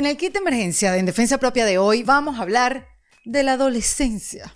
En el kit de emergencia de En Defensa Propia de hoy vamos a hablar de la adolescencia.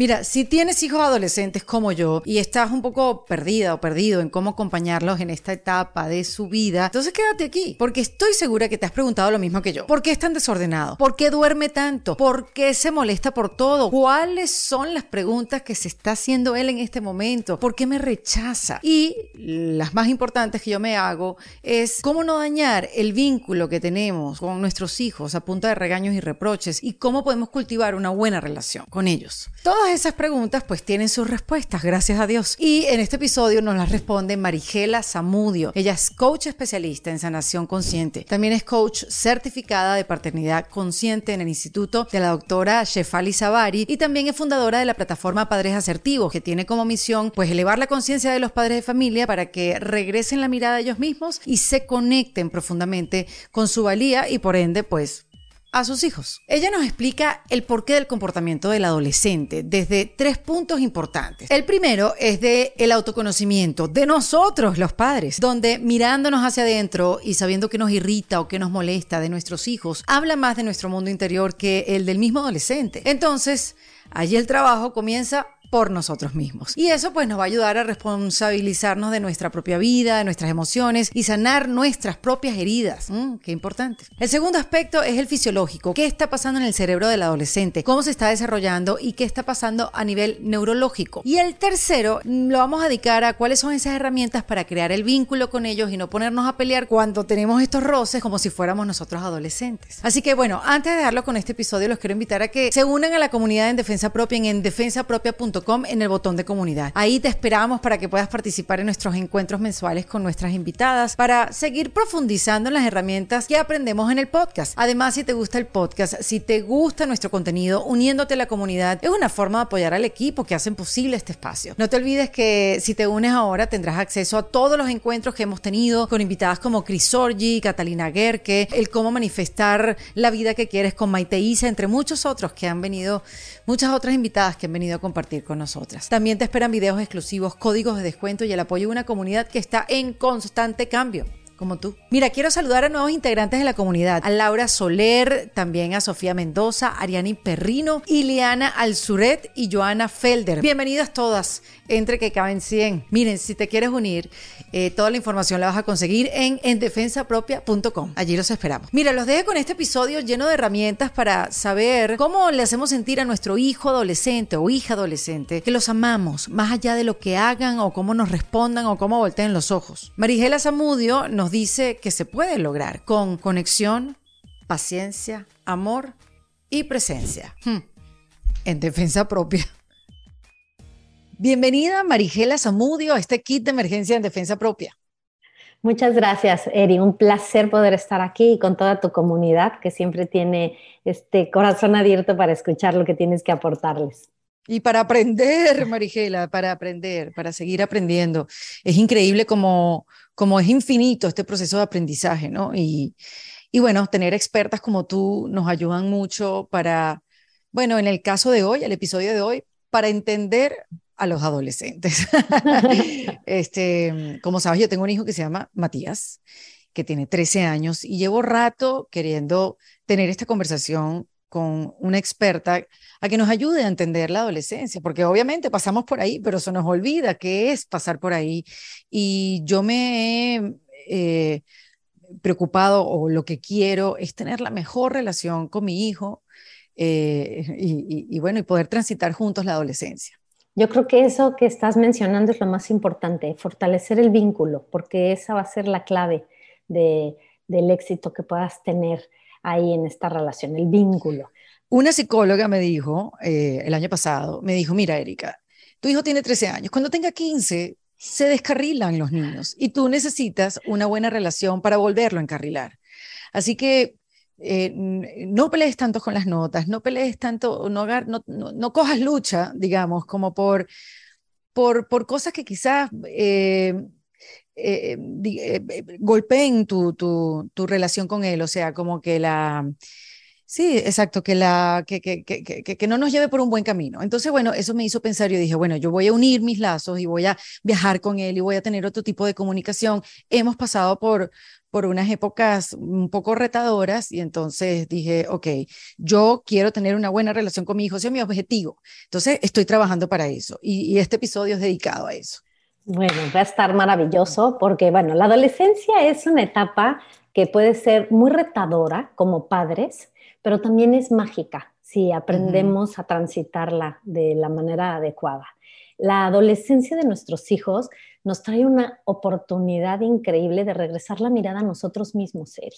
Mira, si tienes hijos adolescentes como yo y estás un poco perdida o perdido en cómo acompañarlos en esta etapa de su vida, entonces quédate aquí, porque estoy segura que te has preguntado lo mismo que yo. ¿Por qué es tan desordenado? ¿Por qué duerme tanto? ¿Por qué se molesta por todo? ¿Cuáles son las preguntas que se está haciendo él en este momento? ¿Por qué me rechaza? Y las más importantes que yo me hago es cómo no dañar el vínculo que tenemos con nuestros hijos a punta de regaños y reproches y cómo podemos cultivar una buena relación con ellos. Todas esas preguntas pues tienen sus respuestas, gracias a Dios. Y en este episodio nos las responde Marigela Zamudio. Ella es coach especialista en sanación consciente. También es coach certificada de paternidad consciente en el Instituto de la doctora Shefali Zavari y también es fundadora de la plataforma Padres Asertivos, que tiene como misión pues elevar la conciencia de los padres de familia para que regresen la mirada a ellos mismos y se conecten profundamente con su valía y por ende pues a sus hijos. Ella nos explica el porqué del comportamiento del adolescente desde tres puntos importantes. El primero es de el autoconocimiento de nosotros los padres, donde mirándonos hacia adentro y sabiendo qué nos irrita o qué nos molesta de nuestros hijos, habla más de nuestro mundo interior que el del mismo adolescente. Entonces, allí el trabajo comienza por nosotros mismos. Y eso pues nos va a ayudar a responsabilizarnos de nuestra propia vida, de nuestras emociones y sanar nuestras propias heridas. Mm, qué importante. El segundo aspecto es el fisiológico. ¿Qué está pasando en el cerebro del adolescente? ¿Cómo se está desarrollando y qué está pasando a nivel neurológico? Y el tercero lo vamos a dedicar a cuáles son esas herramientas para crear el vínculo con ellos y no ponernos a pelear cuando tenemos estos roces como si fuéramos nosotros adolescentes. Así que bueno, antes de dejarlo con este episodio, los quiero invitar a que se unan a la comunidad en Defensa Propia en, en defensapropia.com en el botón de comunidad. Ahí te esperamos para que puedas participar en nuestros encuentros mensuales con nuestras invitadas para seguir profundizando en las herramientas que aprendemos en el podcast. Además, si te gusta el podcast, si te gusta nuestro contenido, uniéndote a la comunidad es una forma de apoyar al equipo que hacen posible este espacio. No te olvides que si te unes ahora tendrás acceso a todos los encuentros que hemos tenido con invitadas como Chris Orgi, Catalina Gerke, el cómo manifestar la vida que quieres con Maite Isa, entre muchos otros que han venido, muchas otras invitadas que han venido a compartir con nosotras. También te esperan videos exclusivos, códigos de descuento y el apoyo de una comunidad que está en constante cambio como tú. Mira, quiero saludar a nuevos integrantes de la comunidad, a Laura Soler, también a Sofía Mendoza, Ariani Perrino, Ileana Alzuret y Joana Felder. Bienvenidas todas, entre que caben 100. Miren, si te quieres unir, eh, toda la información la vas a conseguir en endefensapropia.com. Allí los esperamos. Mira, los dejo con este episodio lleno de herramientas para saber cómo le hacemos sentir a nuestro hijo adolescente o hija adolescente que los amamos, más allá de lo que hagan o cómo nos respondan o cómo volteen los ojos. Marigela Zamudio nos dice que se puede lograr con conexión, paciencia, amor y presencia. Hmm. En defensa propia. Bienvenida Marigela Zamudio a este kit de emergencia en defensa propia. Muchas gracias, Eri. Un placer poder estar aquí con toda tu comunidad que siempre tiene este corazón abierto para escuchar lo que tienes que aportarles. Y para aprender, Marigela, para aprender, para seguir aprendiendo. Es increíble como, como es infinito este proceso de aprendizaje, ¿no? Y, y bueno, tener expertas como tú nos ayudan mucho para, bueno, en el caso de hoy, el episodio de hoy, para entender a los adolescentes. este, como sabes, yo tengo un hijo que se llama Matías, que tiene 13 años y llevo rato queriendo tener esta conversación con una experta a que nos ayude a entender la adolescencia, porque obviamente pasamos por ahí, pero se nos olvida qué es pasar por ahí. Y yo me he eh, preocupado o lo que quiero es tener la mejor relación con mi hijo eh, y, bueno, y poder transitar juntos la adolescencia. Yo creo que eso que estás mencionando es lo más importante, fortalecer el vínculo, porque esa va a ser la clave de, del éxito que puedas tener ahí en esta relación, el vínculo. Una psicóloga me dijo eh, el año pasado, me dijo, mira, Erika, tu hijo tiene 13 años, cuando tenga 15 se descarrilan los niños y tú necesitas una buena relación para volverlo a encarrilar. Así que eh, no pelees tanto con las notas, no pelees tanto, no, no, no, cojas lucha, digamos, como por, por, por cosas que quizás eh, golpeen tu, tu, relación con él, o sea, como que la Sí, exacto, que, la, que, que, que, que, no nos lleve por un buen camino. Entonces, bueno, eso me hizo pensar, yo dije, bueno, yo voy a unir mis lazos y voy a viajar con él y voy a tener otro tipo de comunicación. Hemos pasado por, por unas épocas un poco retadoras y entonces dije, ok, yo quiero tener una buena relación con mi hijo, ese es mi objetivo. Entonces, estoy trabajando para eso y este episodio es dedicado a eso. Bueno, va a estar maravilloso porque, bueno, la adolescencia es una etapa que puede ser muy retadora como padres, pero también es mágica si aprendemos a transitarla de la manera adecuada. La adolescencia de nuestros hijos nos trae una oportunidad increíble de regresar la mirada a nosotros mismos, Eri.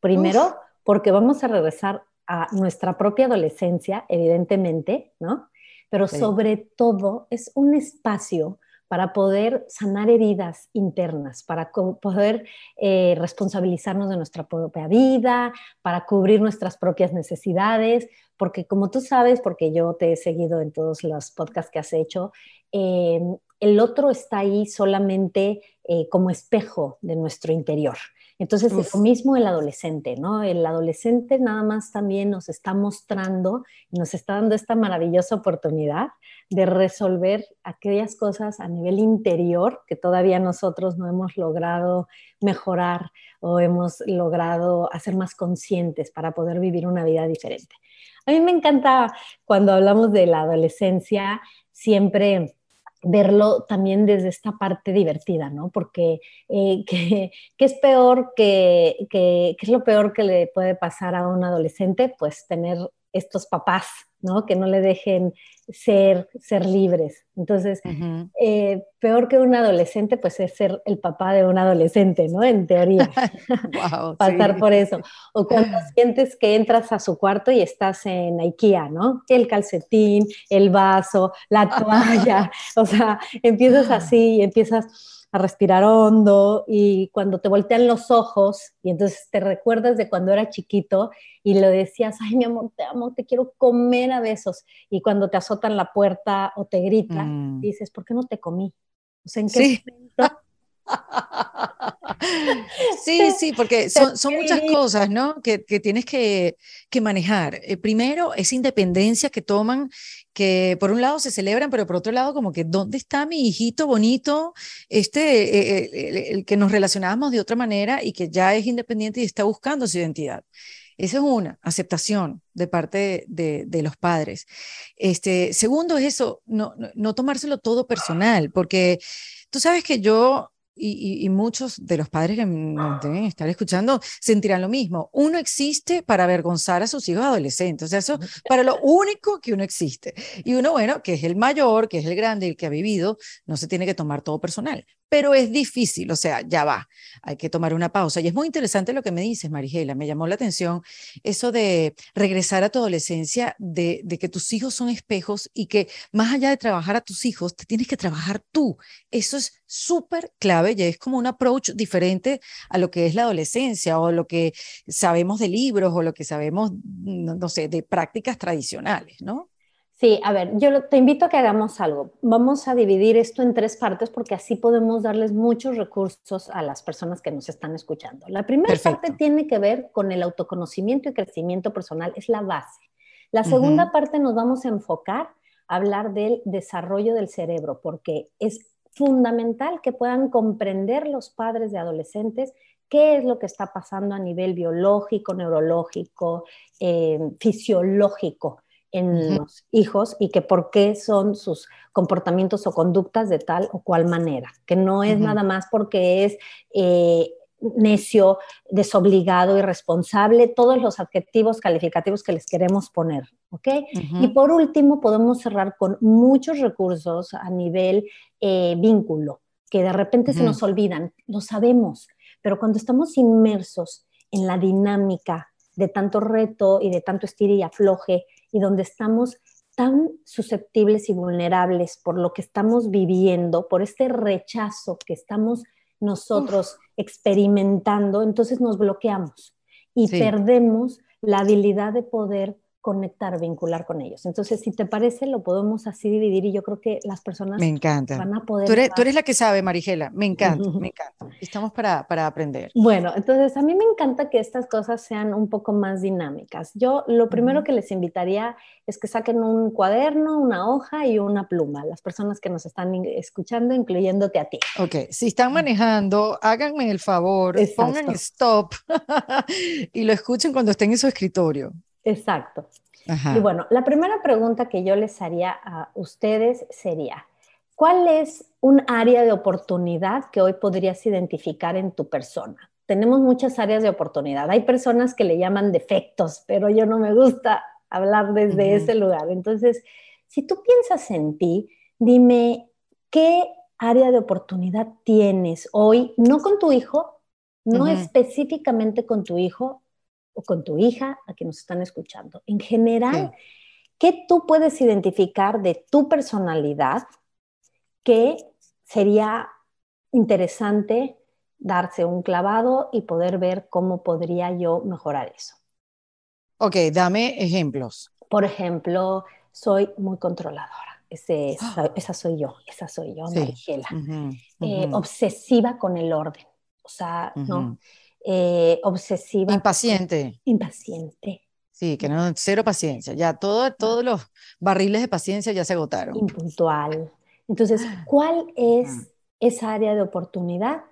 Primero, porque vamos a regresar a nuestra propia adolescencia, evidentemente, ¿no? Pero sobre todo es un espacio para poder sanar heridas internas, para poder eh, responsabilizarnos de nuestra propia vida, para cubrir nuestras propias necesidades, porque como tú sabes, porque yo te he seguido en todos los podcasts que has hecho, eh, el otro está ahí solamente eh, como espejo de nuestro interior. Entonces, es lo mismo el adolescente, ¿no? El adolescente nada más también nos está mostrando nos está dando esta maravillosa oportunidad de resolver aquellas cosas a nivel interior que todavía nosotros no hemos logrado mejorar o hemos logrado hacer más conscientes para poder vivir una vida diferente. A mí me encanta cuando hablamos de la adolescencia, siempre verlo también desde esta parte divertida, ¿no? Porque eh, ¿qué, es peor que, que, ¿qué es lo peor que le puede pasar a un adolescente? Pues tener estos papás, ¿no? Que no le dejen ser, ser libres. Entonces, eh, peor que un adolescente, pues es ser el papá de un adolescente, ¿no? En teoría. Pasar por eso. O cuando sientes que entras a su cuarto y estás en IKEA, ¿no? El calcetín, el vaso, la toalla, o sea, empiezas así y empiezas a respirar hondo y cuando te voltean los ojos y entonces te recuerdas de cuando era chiquito y lo decías, ay mi amor, te amo, te quiero comer a besos y cuando te azotan la puerta o te gritan, mm. dices, ¿por qué no te comí? O sea, ¿en qué momento Sí, sí, porque son, son muchas cosas, ¿no? Que, que tienes que, que manejar. Eh, primero, esa independencia que toman, que por un lado se celebran, pero por otro lado, como que, ¿dónde está mi hijito bonito? Este, eh, eh, el, que nos relacionábamos de otra manera y que ya es independiente y está buscando su identidad. Esa es una, aceptación de parte de, de, los padres. Este, segundo es eso, no tomárselo todo personal, porque tú sabes que yo y, muchos de los padres que nos deben estar escuchando sentirán lo mismo. Uno existe para avergonzar a sus hijos adolescentes, o sea, eso para lo único que uno existe. Y uno, bueno, que es el mayor, que es el grande, el que ha vivido, no se tiene que tomar todo personal pero es difícil, o sea, ya va, hay que tomar una pausa. Y es muy interesante lo que me dices, Marigela, me llamó la atención eso de regresar a tu adolescencia, de, que tus hijos son espejos y que más allá de trabajar a tus hijos, te tienes que trabajar tú. Eso es súper clave y es como un approach diferente a lo que es la adolescencia o lo que sabemos de libros o lo que sabemos, no sé, de prácticas tradicionales, ¿no? Sí, a ver, yo te invito a que hagamos algo. Vamos a dividir esto en tres partes porque así podemos darles muchos recursos a las personas que nos están escuchando. La primera parte tiene que ver con el autoconocimiento y crecimiento personal, es la base. La segunda parte nos vamos a enfocar a hablar del desarrollo del cerebro porque es fundamental que puedan comprender los padres de adolescentes qué es lo que está pasando a nivel biológico, neurológico, eh, fisiológico en los hijos y que por qué son sus comportamientos o conductas de tal o cual manera, que no es nada más porque es eh, necio, desobligado, irresponsable, todos los adjetivos calificativos que les queremos poner, ¿ok? Y por último, podemos cerrar con muchos recursos a nivel eh, vínculo, que de repente se nos olvidan, lo sabemos, pero cuando estamos inmersos en la dinámica de tanto reto y de tanto estir y afloje y donde estamos tan susceptibles y vulnerables por lo que estamos viviendo, por este rechazo que estamos nosotros experimentando, entonces nos bloqueamos y perdemos la habilidad de poder conectar, vincular con ellos. Entonces, si te parece, lo podemos así dividir y yo creo que las personas me encanta. van a poder... Tú eres, tú eres la que sabe, Marigela, me encanta, me encanta. Estamos para, para aprender. Bueno, entonces a mí me encanta que estas cosas sean un poco más dinámicas. Yo lo primero que les invitaría es que saquen un cuaderno, una hoja y una pluma, las personas que nos están escuchando, incluyéndote a ti. Ok, si están manejando, háganme el favor, pongan stop y lo escuchen cuando estén en su escritorio. Exacto. Y bueno, la primera pregunta que yo les haría a ustedes sería, ¿cuál es un área de oportunidad que hoy podrías identificar en tu persona? Tenemos muchas áreas de oportunidad. Hay personas que le llaman defectos, pero yo no me gusta hablar desde ese lugar. Entonces, si tú piensas en ti, dime qué área de oportunidad tienes hoy, no con tu hijo, no específicamente con tu hijo, o con tu hija, a quien nos están escuchando. En general, ¿qué tú puedes identificar de tu personalidad que sería interesante darse un clavado y poder ver cómo podría yo mejorar eso? Ok, dame ejemplos. Por ejemplo, soy muy controladora. esa, soy yo, esa soy yo, Marigela. Eh, obsesiva con el orden. O sea, ¿no? Eh, obsesiva. Impaciente. Impaciente. Sí, que no, cero paciencia. Ya todo, todos los barriles de paciencia ya se agotaron. Impuntual. Entonces, ¿cuál es esa área de oportunidad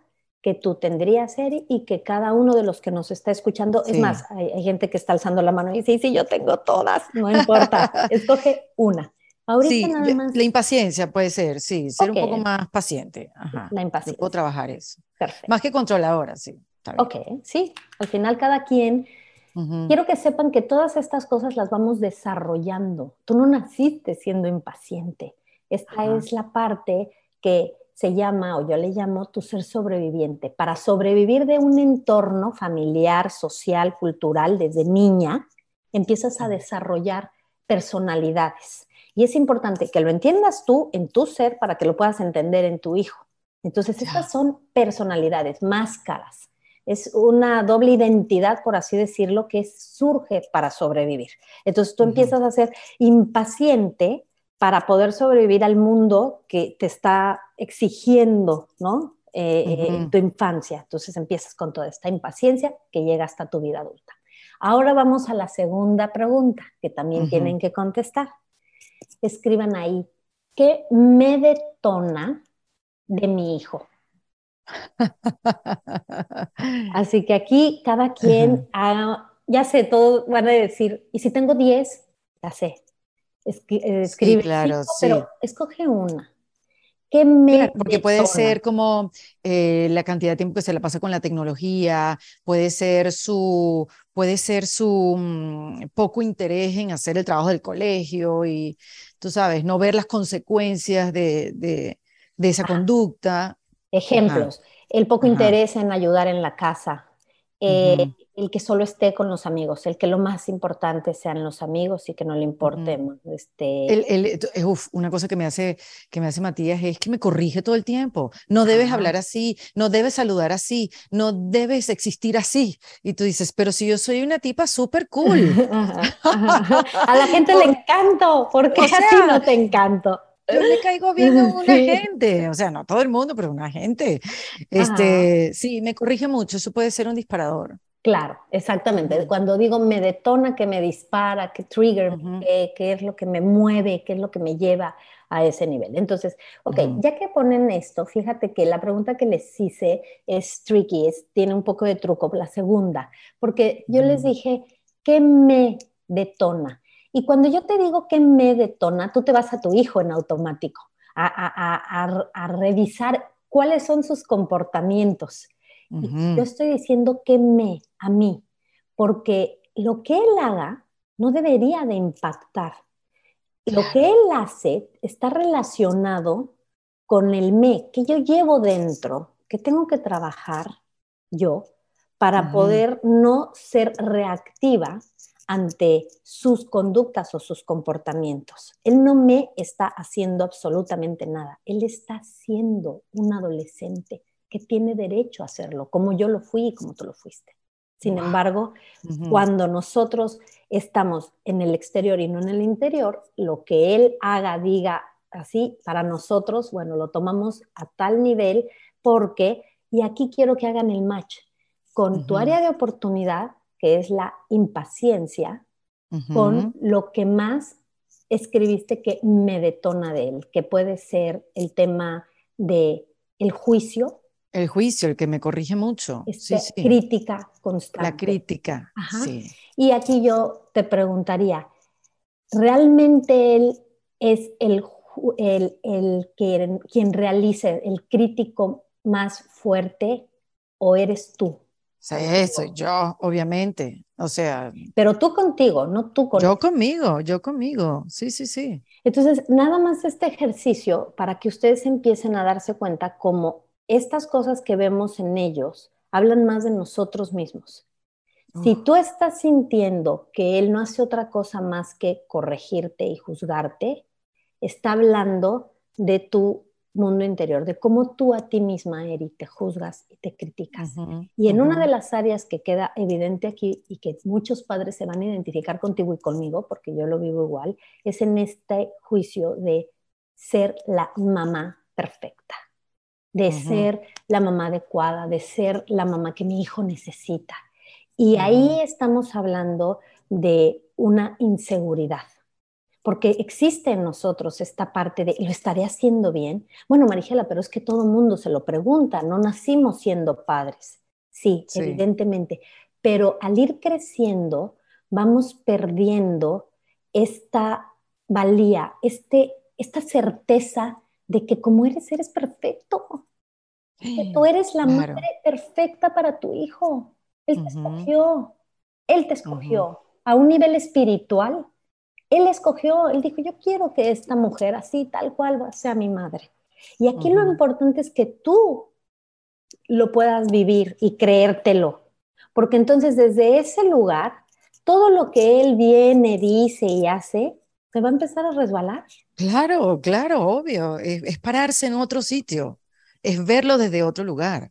que tú tendrías, ser y que cada uno de los que nos está escuchando, es más, hay, gente que está alzando la mano y dice, sí, sí, yo tengo todas, no importa, escoge una. Ahorita nada más... La impaciencia puede ser, sí, ser un poco más paciente. La impaciencia. puedo trabajar eso. Perfecto. Más que controladora, sí. Ok, sí, al final cada quien... Quiero que sepan que todas estas cosas las vamos desarrollando. Tú no naciste siendo impaciente. Esta es la parte que se llama, o yo le llamo, tu ser sobreviviente. Para sobrevivir de un entorno familiar, social, cultural, desde niña, empiezas a desarrollar personalidades. Y es importante que lo entiendas tú en tu ser para que lo puedas entender en tu hijo. Entonces, estas son personalidades, máscaras es una doble identidad, por así decirlo, que surge para sobrevivir. Entonces tú empiezas a ser impaciente para poder sobrevivir al mundo que te está exigiendo, ¿no? Eh, tu infancia. Entonces empiezas con toda esta impaciencia que llega hasta tu vida adulta. Ahora vamos a la segunda pregunta que también tienen que contestar. Escriban ahí, ¿qué me detona de mi hijo? Así que aquí cada quien, ya sé, todos van a decir, y si tengo 10, ya sé, escribe, claro, pero escoge una. ¿Qué me porque puede ser como eh, la cantidad de tiempo que se la pasa con la tecnología, puede ser su, puede ser su mm, poco interés en hacer el trabajo del colegio y, tú sabes, no ver las consecuencias de, de, esa conducta. Ejemplos, el poco interés en ayudar en la casa, eh, el que solo esté con los amigos, el que lo más importante sean los amigos y que no le importe. este... El, una cosa que me, hace, que me hace Matías es que me corrige todo el tiempo. No debes hablar así, no debes saludar así, no debes existir así. Y tú dices, pero si yo soy una tipa súper cool. A la gente le encanto, porque así no te encanto yo le caigo bien a una gente, o sea, no todo el mundo, pero una gente. Este, sí, me corrige mucho, eso puede ser un disparador. Claro, exactamente. Cuando digo me detona, que me dispara, que trigger, qué es lo que me mueve, qué es lo que me lleva a ese nivel. Entonces, ok, ya que ponen esto, fíjate que la pregunta que les hice es tricky, es, tiene un poco de truco, la segunda, porque yo les dije, ¿qué me detona? Y cuando yo te digo que me detona, tú te vas a tu hijo en automático a, revisar cuáles son sus comportamientos. Yo estoy diciendo que me, a mí, porque lo que él haga no debería de impactar. Lo que él hace está relacionado con el me que yo llevo dentro, que tengo que trabajar yo para poder no ser reactiva ante sus conductas o sus comportamientos. Él no me está haciendo absolutamente nada. Él está siendo un adolescente que tiene derecho a hacerlo, como yo lo fui y como tú lo fuiste. Sin embargo, cuando nosotros estamos en el exterior y no en el interior, lo que él haga, diga así, para nosotros, bueno, lo tomamos a tal nivel porque, y aquí quiero que hagan el match con tu área de oportunidad, que es la impaciencia, con lo que más escribiste que me detona de él, que puede ser el tema de el juicio. El juicio, el que me corrige mucho. Este, crítica constante. La crítica, sí. Y aquí yo te preguntaría, ¿realmente él es el, el, el quien realice el crítico más fuerte o eres tú? Sí, soy yo, obviamente. O sea. Pero tú contigo, no tú conmigo. Yo conmigo, yo conmigo. Sí, sí, sí. Entonces, nada más este ejercicio para que ustedes empiecen a darse cuenta cómo estas cosas que vemos en ellos hablan más de nosotros mismos. Si tú estás sintiendo que él no hace otra cosa más que corregirte y juzgarte, está hablando de tu mundo interior, de cómo tú a ti misma, Eri, te juzgas y te criticas. y en una de las áreas que queda evidente aquí y que muchos padres se van a identificar contigo y conmigo, porque yo lo vivo igual, es en este juicio de ser la mamá perfecta, de ser la mamá adecuada, de ser la mamá que mi hijo necesita. Y ahí estamos hablando de una inseguridad porque existe en nosotros esta parte de, ¿lo estaré haciendo bien? Bueno, Marigela, pero es que todo el mundo se lo pregunta, no nacimos siendo padres. Sí, evidentemente, pero al ir creciendo, vamos perdiendo esta valía, este, esta certeza de que como eres, eres perfecto. Que tú eres la madre perfecta para tu hijo. Él te escogió. Él te escogió a un nivel espiritual él escogió, él dijo, yo quiero que esta mujer así, tal cual, sea mi madre. Y aquí lo importante es que tú lo puedas vivir y creértelo, porque entonces desde ese lugar, todo lo que él viene, dice y hace, se va a empezar a resbalar. Claro, claro, obvio. es pararse en otro sitio, es verlo desde otro lugar.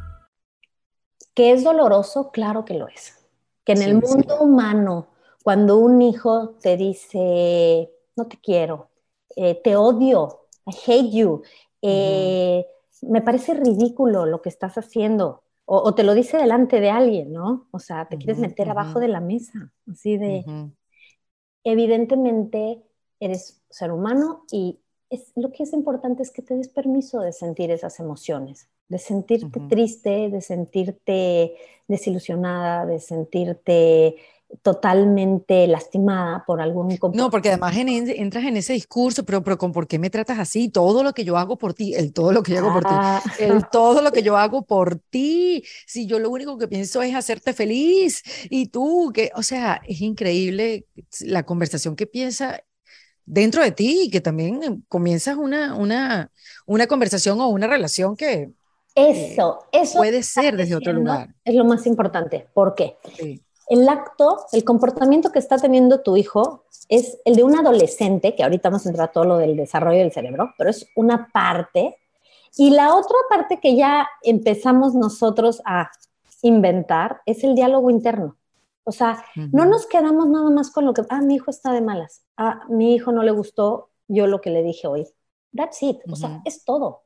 ¿Que es doloroso? Claro que lo es. Que en el mundo humano, cuando un hijo te dice, no te quiero, eh, te odio, I hate you, eh, me parece ridículo lo que estás haciendo, o, te lo dice delante de alguien, ¿no? O sea, te quieres meter abajo de la mesa, así de... Evidentemente eres ser humano y es, lo que es importante es que te des permiso de sentir esas emociones de sentirte triste, de sentirte desilusionada, de sentirte totalmente lastimada por algún No, porque además entras en ese discurso, pero, pero ¿por qué me tratas así? Todo lo que yo hago por ti, el todo lo que yo hago por ti, ah. el todo lo que yo hago por ti, si yo lo único que pienso es hacerte feliz y tú, que, o sea, es increíble la conversación que piensa dentro de ti y que también comienzas una, una, una conversación o una relación que eso, eso. Puede ser desde otro lugar. Es lo más importante. ¿Por qué? El acto, el comportamiento que está teniendo tu hijo es el de un adolescente, que ahorita vamos a entrar a todo lo del desarrollo del cerebro, pero es una parte. Y la otra parte que ya empezamos nosotros a inventar es el diálogo interno. O sea, no nos quedamos nada más con lo que, ah, mi hijo está de malas, ah, mi hijo no le gustó yo lo que le dije hoy. That's it. O sea, es todo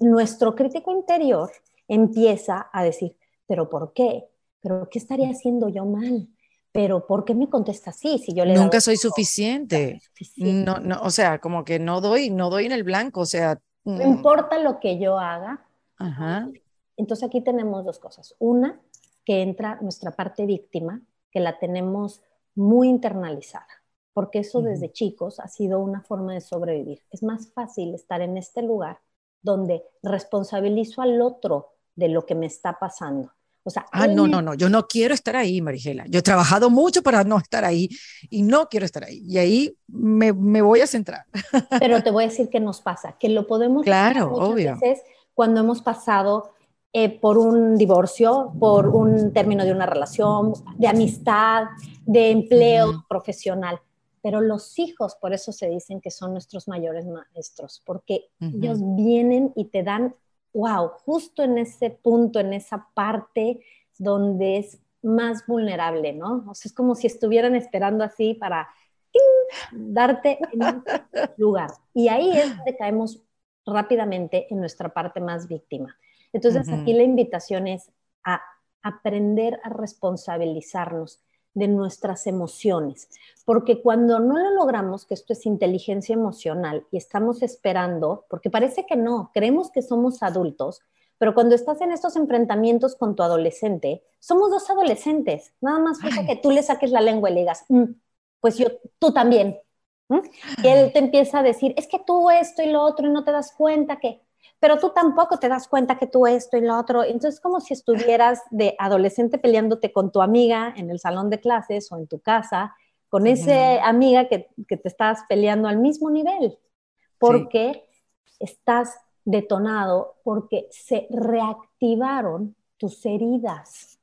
nuestro crítico interior empieza a decir, pero ¿por qué? ¿Pero qué estaría haciendo yo mal? pero ¿por qué me contesta así? Si yo le nunca soy suficiente. No, no, o sea, como que no doy, no doy en el blanco, o sea, no mm. importa lo que yo haga. Entonces aquí tenemos dos cosas. Una, que entra nuestra parte víctima, que la tenemos muy internalizada, porque eso desde chicos ha sido una forma de sobrevivir. Es más fácil estar en este lugar donde responsabilizo al otro de lo que me está pasando. O sea, ah, no, no, no, yo no quiero estar ahí, Marigela. Yo he trabajado mucho para no estar ahí y no quiero estar ahí. Y ahí me, me voy a centrar. Pero te voy a decir qué nos pasa, que lo podemos claro, obvio. veces cuando hemos pasado eh, por un divorcio, por un término de una relación, de amistad, de empleo profesional. Pero los hijos, por eso se dicen que son nuestros mayores maestros, porque ellos vienen y te dan, wow, justo en ese punto, en esa parte donde es más vulnerable, ¿no? O sea, es como si estuvieran esperando así para darte en un lugar. Y ahí es donde caemos rápidamente en nuestra parte más víctima. Entonces, aquí la invitación es a aprender a responsabilizarnos de nuestras emociones, porque cuando no lo logramos, que esto es inteligencia emocional, y estamos esperando, porque parece que no, creemos que somos adultos, pero cuando estás en estos enfrentamientos con tu adolescente, somos dos adolescentes, nada más falta que tú le saques la lengua y le digas, mm, pues yo, tú también. Y él te empieza a decir, es que tú esto y lo otro y no te das cuenta que, pero tú tampoco te das cuenta que tú esto y lo otro. Entonces, como si estuvieras de adolescente peleándote con tu amiga en el salón de clases o en tu casa, con esa amiga que, te estás peleando al mismo nivel, porque estás detonado, porque se reactivaron tus heridas.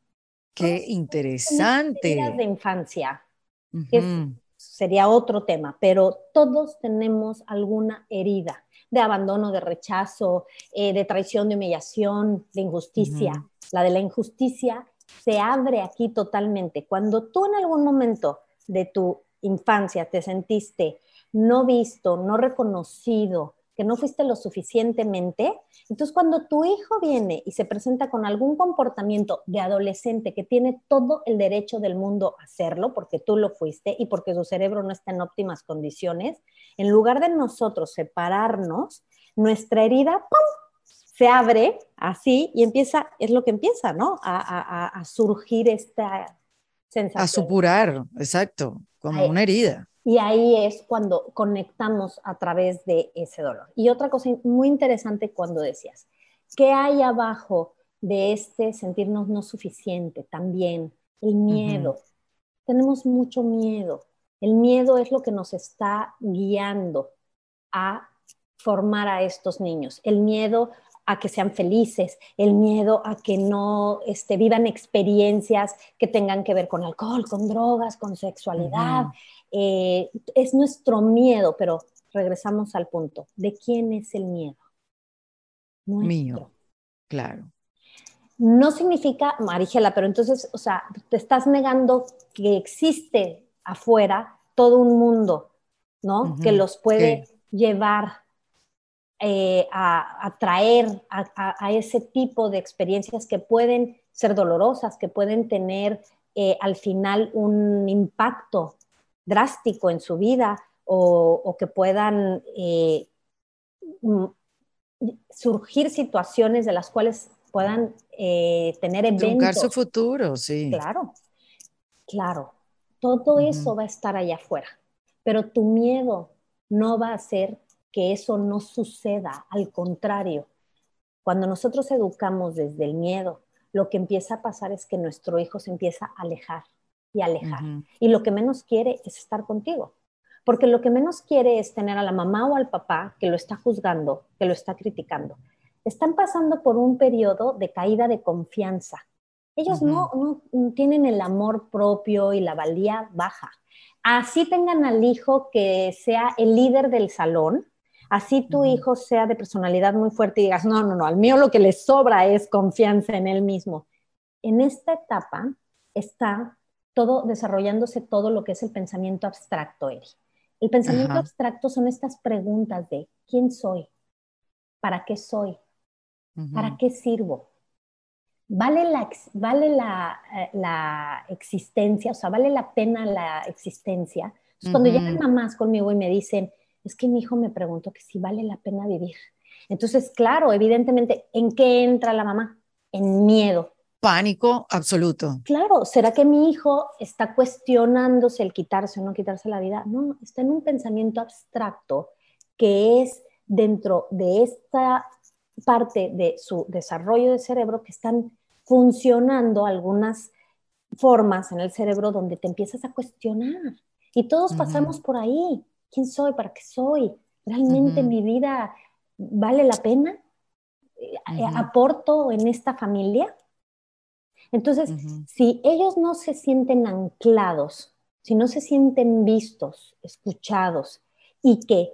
Qué interesante. Heridas de infancia, sería otro tema, pero todos tenemos alguna herida de abandono, de rechazo, eh, de traición, de humillación, de injusticia. La de la injusticia se abre aquí totalmente. Cuando tú en algún momento de tu infancia te sentiste no visto, no reconocido, que no fuiste lo suficientemente. Entonces, cuando tu hijo viene y se presenta con algún comportamiento de adolescente que tiene todo el derecho del mundo a hacerlo, porque tú lo fuiste y porque su cerebro no está en óptimas condiciones, en lugar de nosotros separarnos, nuestra herida se abre así y empieza, es lo que empieza, ¿no? A, surgir esta sensación. A supurar, exacto, como una herida. Y ahí es cuando conectamos a través de ese dolor. Y otra cosa muy interesante cuando decías, ¿qué hay abajo de este sentirnos no suficiente? También el miedo. Tenemos mucho miedo. El miedo es lo que nos está guiando a formar a estos niños. El miedo a que sean felices, el miedo a que no este, vivan experiencias que tengan que ver con alcohol, con drogas, con sexualidad. Eh, es nuestro miedo, pero regresamos al punto. ¿De quién es el miedo? Mío, claro. No significa, Marigela, pero entonces, o sea, te estás negando que existe afuera todo un mundo, ¿no? Que los puede llevar eh, a atraer a, ese tipo de experiencias que pueden ser dolorosas, que pueden tener eh, al final un impacto drástico en su vida o, que puedan eh, mm, surgir situaciones de las cuales puedan tener eventos. su futuro, sí. Claro, claro. Todo eso va a estar allá afuera, pero tu miedo no va a ser que eso no suceda, al contrario. Cuando nosotros educamos desde el miedo, lo que empieza a pasar es que nuestro hijo se empieza a alejar y alejar. Y lo que menos quiere es estar contigo. Porque lo que menos quiere es tener a la mamá o al papá que lo está juzgando, que lo está criticando. Están pasando por un periodo de caída de confianza, ellos no, no tienen el amor propio y la valía baja. Así tengan al hijo que sea el líder del salón, así tu hijo sea de personalidad muy fuerte y digas, no, no, no, al mío lo que le sobra es confianza en él mismo. En esta etapa está todo desarrollándose todo lo que es el pensamiento abstracto, Eri. El pensamiento abstracto son estas preguntas de quién soy, para qué soy, para qué sirvo, vale la, vale eh, la, existencia, o sea, vale la pena la existencia. cuando llegan mamás conmigo y me dicen, es que mi hijo me preguntó que si vale la pena vivir. Entonces, claro, evidentemente, ¿en qué entra la mamá? En miedo. Pánico absoluto. Claro, ¿será que mi hijo está cuestionándose el quitarse o no quitarse la vida? No, está en un pensamiento abstracto que es dentro de esta parte de su desarrollo de cerebro que están funcionando algunas formas en el cerebro donde te empiezas a cuestionar. Y todos pasamos por ahí. ¿Quién soy? ¿Para qué soy? ¿Realmente mi vida vale la pena? Eh, ¿Aporto en esta familia? Entonces, si ellos no se sienten anclados, si no se sienten vistos, escuchados, y que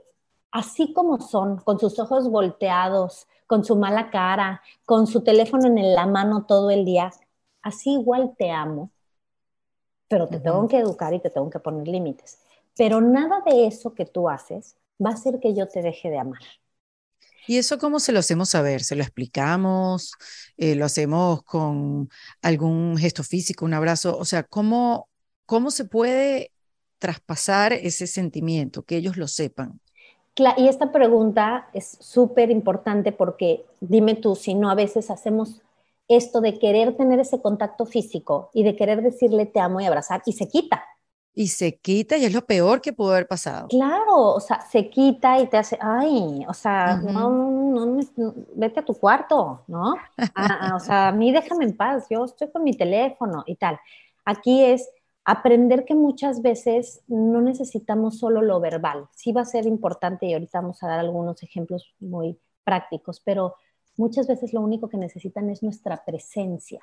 así como son, con sus ojos volteados, con su mala cara, con su teléfono en la mano todo el día, así igual te amo, pero te tengo que educar y te tengo que poner límites. Pero nada de eso que tú haces va a hacer que yo te deje de amar. ¿Y eso cómo se lo hacemos saber? ¿Se lo explicamos? Eh, ¿Lo hacemos con algún gesto físico, un abrazo? O sea, ¿cómo, cómo se puede traspasar ese sentimiento, que ellos lo sepan? Y esta pregunta es súper importante porque dime tú, si no a veces hacemos esto de querer tener ese contacto físico y de querer decirle te amo y abrazar y se quita. Y se quita y es lo peor que pudo haber pasado. Claro, o sea, se quita y te hace, ay, o sea, no, no, vete a tu cuarto, ¿no? Ah, ah, o sea, a mí déjame en paz, yo estoy con mi teléfono y tal. Aquí es aprender que muchas veces no necesitamos solo lo verbal. Sí va a ser importante y ahorita vamos a dar algunos ejemplos muy prácticos, pero muchas veces lo único que necesitan es nuestra presencia,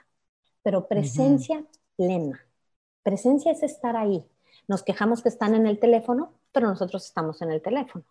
pero presencia plena. Presencia es estar ahí. Nos quejamos que están en el teléfono, pero nosotros estamos en el teléfono.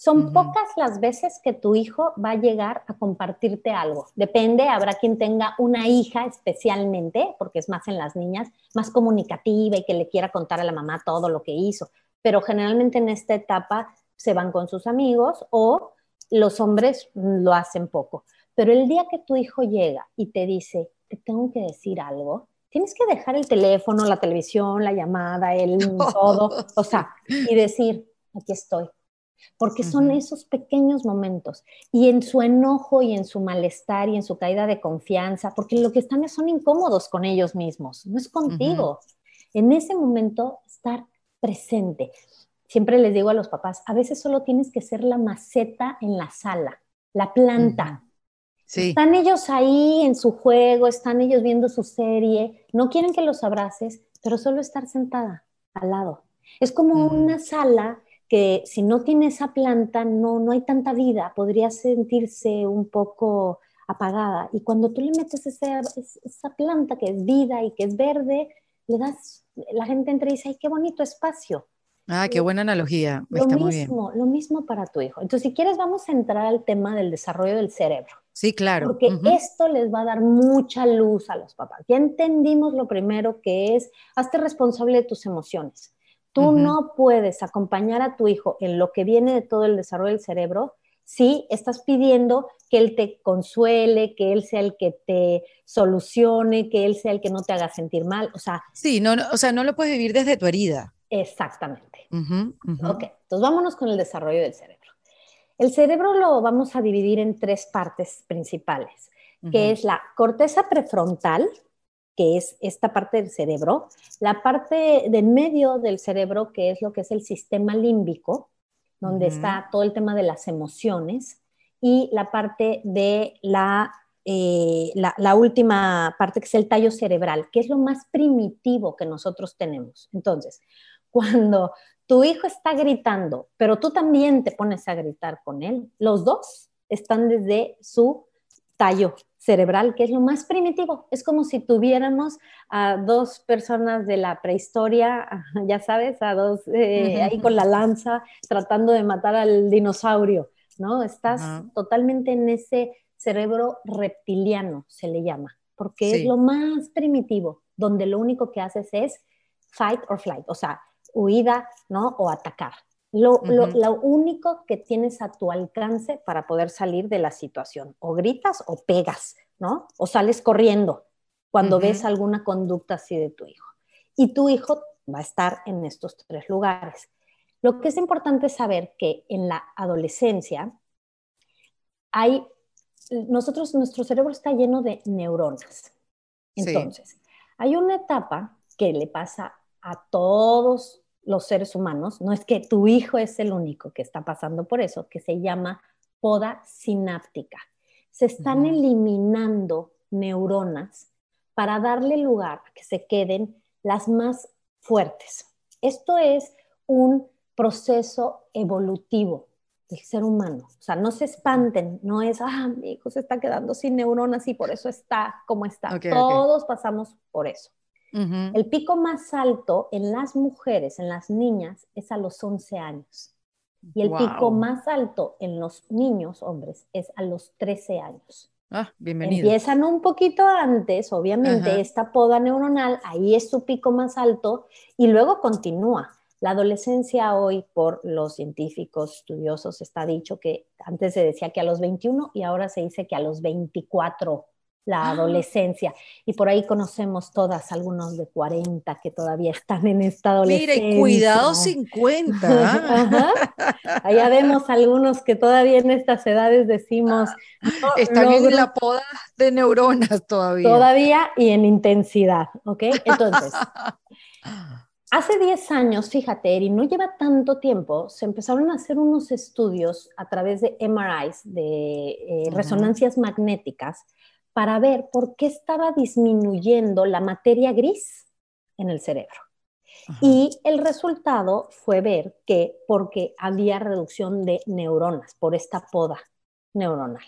Son pocas las veces que tu hijo va a llegar a compartirte algo. Depende, habrá quien tenga una hija especialmente, porque es más en las niñas, más comunicativa y que le quiera contar a la mamá todo lo que hizo. Pero generalmente en esta etapa se van con sus amigos o los hombres lo hacen poco. Pero el día que tu hijo llega y te dice, te tengo que decir algo, tienes que dejar el teléfono, la televisión, la llamada, el todo, o sea, y decir, aquí estoy. Porque son esos pequeños momentos. Y en su enojo y en su malestar y en su caída de confianza, porque lo que están son incómodos con ellos mismos, no es contigo. En ese momento, estar presente. Siempre les digo a los papás, a veces solo tienes que ser la maceta en la sala, la planta. Están ellos ahí en su juego, están ellos viendo su serie, no quieren que los abraces, pero solo estar sentada al lado. Es como una sala que si no tiene esa planta no, no hay tanta vida, podría sentirse un poco apagada. Y cuando tú le metes esa planta que es vida y que es verde, le das, la gente entra y dice, ay, qué bonito espacio. Ah, qué buena analogía. Lo mismo, lo mismo para tu hijo. Entonces, si quieres, vamos a entrar al tema del desarrollo del cerebro. Sí, claro. Porque esto les va a dar mucha luz a los papás. Ya entendimos lo primero que es, hazte responsable de tus emociones. Tú no puedes acompañar a tu hijo en lo que viene de todo el desarrollo del cerebro si estás pidiendo que él te consuele, que él sea el que te solucione, que él sea el que no te haga sentir mal. O sea, sí, no, o sea, no lo puedes vivir desde tu herida. Exactamente. Ok, entonces vámonos con el desarrollo del cerebro. El cerebro lo vamos a dividir en tres partes principales, que es la corteza prefrontal, que es esta parte del cerebro, la parte del medio del cerebro, que es lo que es el sistema límbico, donde está todo el tema de las emociones, y la parte de la, eh, la, la, última parte, que es el tallo cerebral, que es lo más primitivo que nosotros tenemos. Entonces, cuando tu hijo está gritando, pero tú también te pones a gritar con él, los dos están desde su tallo cerebral, que es lo más primitivo. Es como si tuviéramos a dos personas de la prehistoria, ya sabes, a dos eh, ahí con la lanza tratando de matar al dinosaurio, ¿no? Estás totalmente en ese cerebro reptiliano, se le llama, porque es lo más primitivo, donde lo único que haces es fight or flight, o sea, huida, ¿no? O atacar. Lo, único que tienes a tu alcance para poder salir de la situación. O gritas o pegas, ¿no? O sales corriendo cuando ves alguna conducta así de tu hijo. Y tu hijo va a estar en estos tres lugares. Lo que es importante saber que en la adolescencia hay, nosotros, nuestro cerebro está lleno de neuronas. Entonces, hay una etapa que le pasa a todos los seres humanos, no es que tu hijo es el único que está pasando por eso, que se llama poda sináptica. Se están eliminando neuronas para darle lugar a que se queden las más fuertes. Esto es un proceso evolutivo del ser humano. O sea, no se espanten, no es, ah, mi hijo se está quedando sin neuronas y por eso está como está. Todos pasamos por eso. El pico más alto en las mujeres, en las niñas, es a los 11 años. Y el pico más alto en los niños, hombres, es a los 13 años. Ah, bienvenido. Empiezan un poquito antes, obviamente, esta poda neuronal, ahí es su pico más alto y luego continúa. La adolescencia hoy, por los científicos estudiosos, está dicho que antes se decía que a los 21 y ahora se dice que a los 24 la ah. adolescencia. Y por ahí conocemos todas, algunos de 40 que todavía están en esta adolescencia. Mire, cuidado 50. Allá vemos algunos que todavía en estas edades decimos... están en la poda de neuronas todavía. Todavía y en intensidad, ¿ok? Entonces... Hace 10 años, fíjate, Eri, no lleva tanto tiempo, se empezaron a hacer unos estudios a través de MRIs, de eh, resonancias magnéticas, para ver por qué estaba disminuyendo la materia gris en el cerebro. Y el resultado fue ver que porque había reducción de neuronas por esta poda neuronal.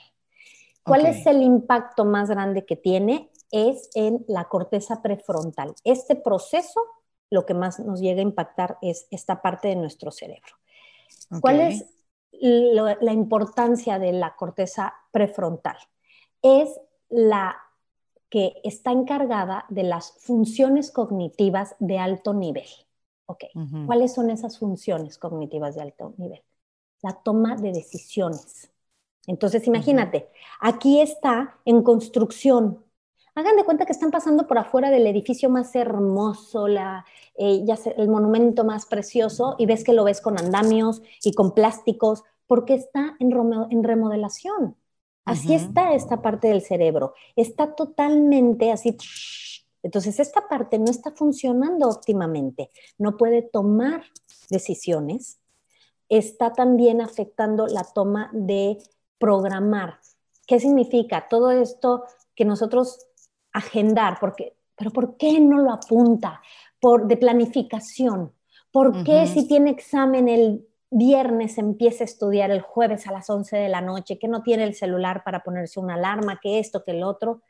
¿Cuál es el impacto más grande que tiene? Es en la corteza prefrontal. Este proceso, lo que más nos llega a impactar es esta parte de nuestro cerebro. ¿Cuál es la importancia de la corteza prefrontal? Es la que está encargada de las funciones cognitivas de alto nivel. Ok, ¿cuáles son esas funciones cognitivas de alto nivel? La toma de decisiones. Entonces, imagínate, aquí está en construcción. Hagan de cuenta que están pasando por afuera del edificio más hermoso, la, eh, ya el monumento más precioso, y ves que lo ves con andamios y con plásticos, porque está en, en remodelación. Así está esta parte del cerebro. Está totalmente así. Entonces, esta parte no está funcionando óptimamente. No puede tomar decisiones. Está también afectando la toma de programar. ¿Qué significa? Todo esto que nosotros agendar, porque, pero ¿por qué no lo apunta? Por, de planificación. ¿Por qué si tiene examen el viernes empieza a estudiar el jueves a las 11 de la noche, que no tiene el celular para ponerse una alarma, que esto, que el otro,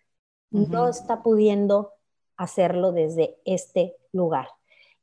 no está pudiendo hacerlo desde este lugar.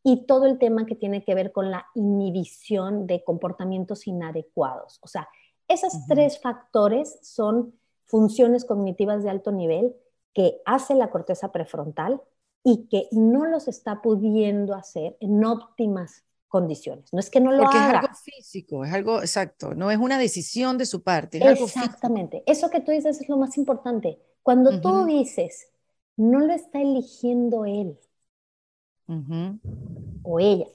Y todo el tema que tiene que ver con la inhibición de comportamientos inadecuados. O sea, esos tres factores son funciones cognitivas de alto nivel que hace la corteza prefrontal y que no los está pudiendo hacer en óptimas condiciones. No es que no lo Porque haga. es algo físico, es algo exacto, no es una decisión de su parte. Exactamente. Eso que tú dices es lo más importante. Cuando tú dices, no lo está eligiendo él o ella,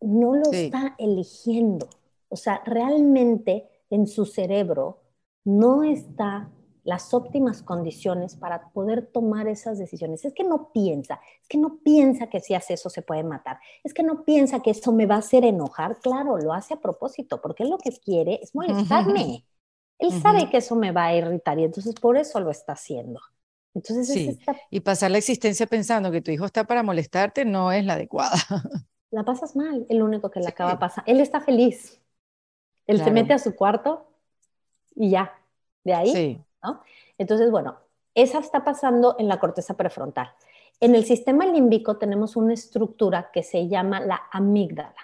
no lo está eligiendo. O sea, realmente en su cerebro no está las óptimas condiciones para poder tomar esas decisiones. Es que no piensa, es que no piensa que si hace eso se puede matar, es que no piensa que eso me va a hacer enojar. Claro, lo hace a propósito, porque él lo que quiere es molestarme. Él sabe que eso me va a irritar y entonces por eso lo está haciendo. Entonces, sí. y pasar la existencia pensando que tu hijo está para molestarte no es la adecuada. La pasas mal, el único que le acaba pasando. Él está feliz. Él se mete a su cuarto y ya, de ahí sí. Entonces, bueno, esa está pasando en la corteza prefrontal. En el sistema límbico tenemos una estructura que se llama la amígdala.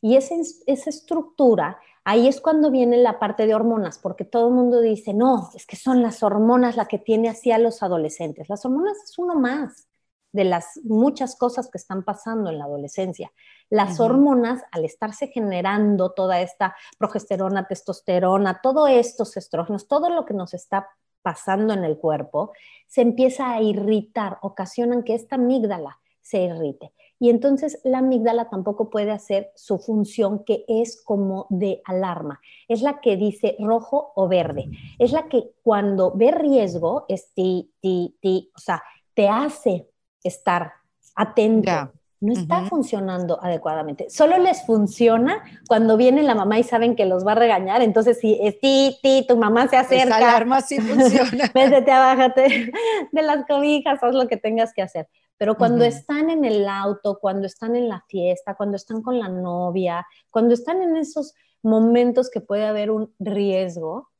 Y esa, esa estructura, ahí es cuando viene la parte de hormonas, porque todo el mundo dice, no, es que son las hormonas la que tiene así a los adolescentes. Las hormonas es uno más de las muchas cosas que están pasando en la adolescencia. Las hormonas, al estarse generando toda esta progesterona, testosterona, todos estos estrógenos, todo lo que nos está pasando en el cuerpo, se empieza a irritar, ocasionan que esta amígdala se irrite. Y entonces la amígdala tampoco puede hacer su función que es como de alarma. Es la que dice rojo o verde. Es la que cuando ve riesgo, es ti, ti, ti, o sea, te hace estar atento. No está funcionando adecuadamente. Solo les funciona cuando viene la mamá y saben que los va a regañar. Entonces, si es ti, ti, tu mamá se acerca. Esa alarma sí funciona. Métete, abájate de las cobijas, haz lo que tengas que hacer. Pero cuando están en el auto, cuando están en la fiesta, cuando están con la novia, cuando están en esos momentos que puede haber un riesgo,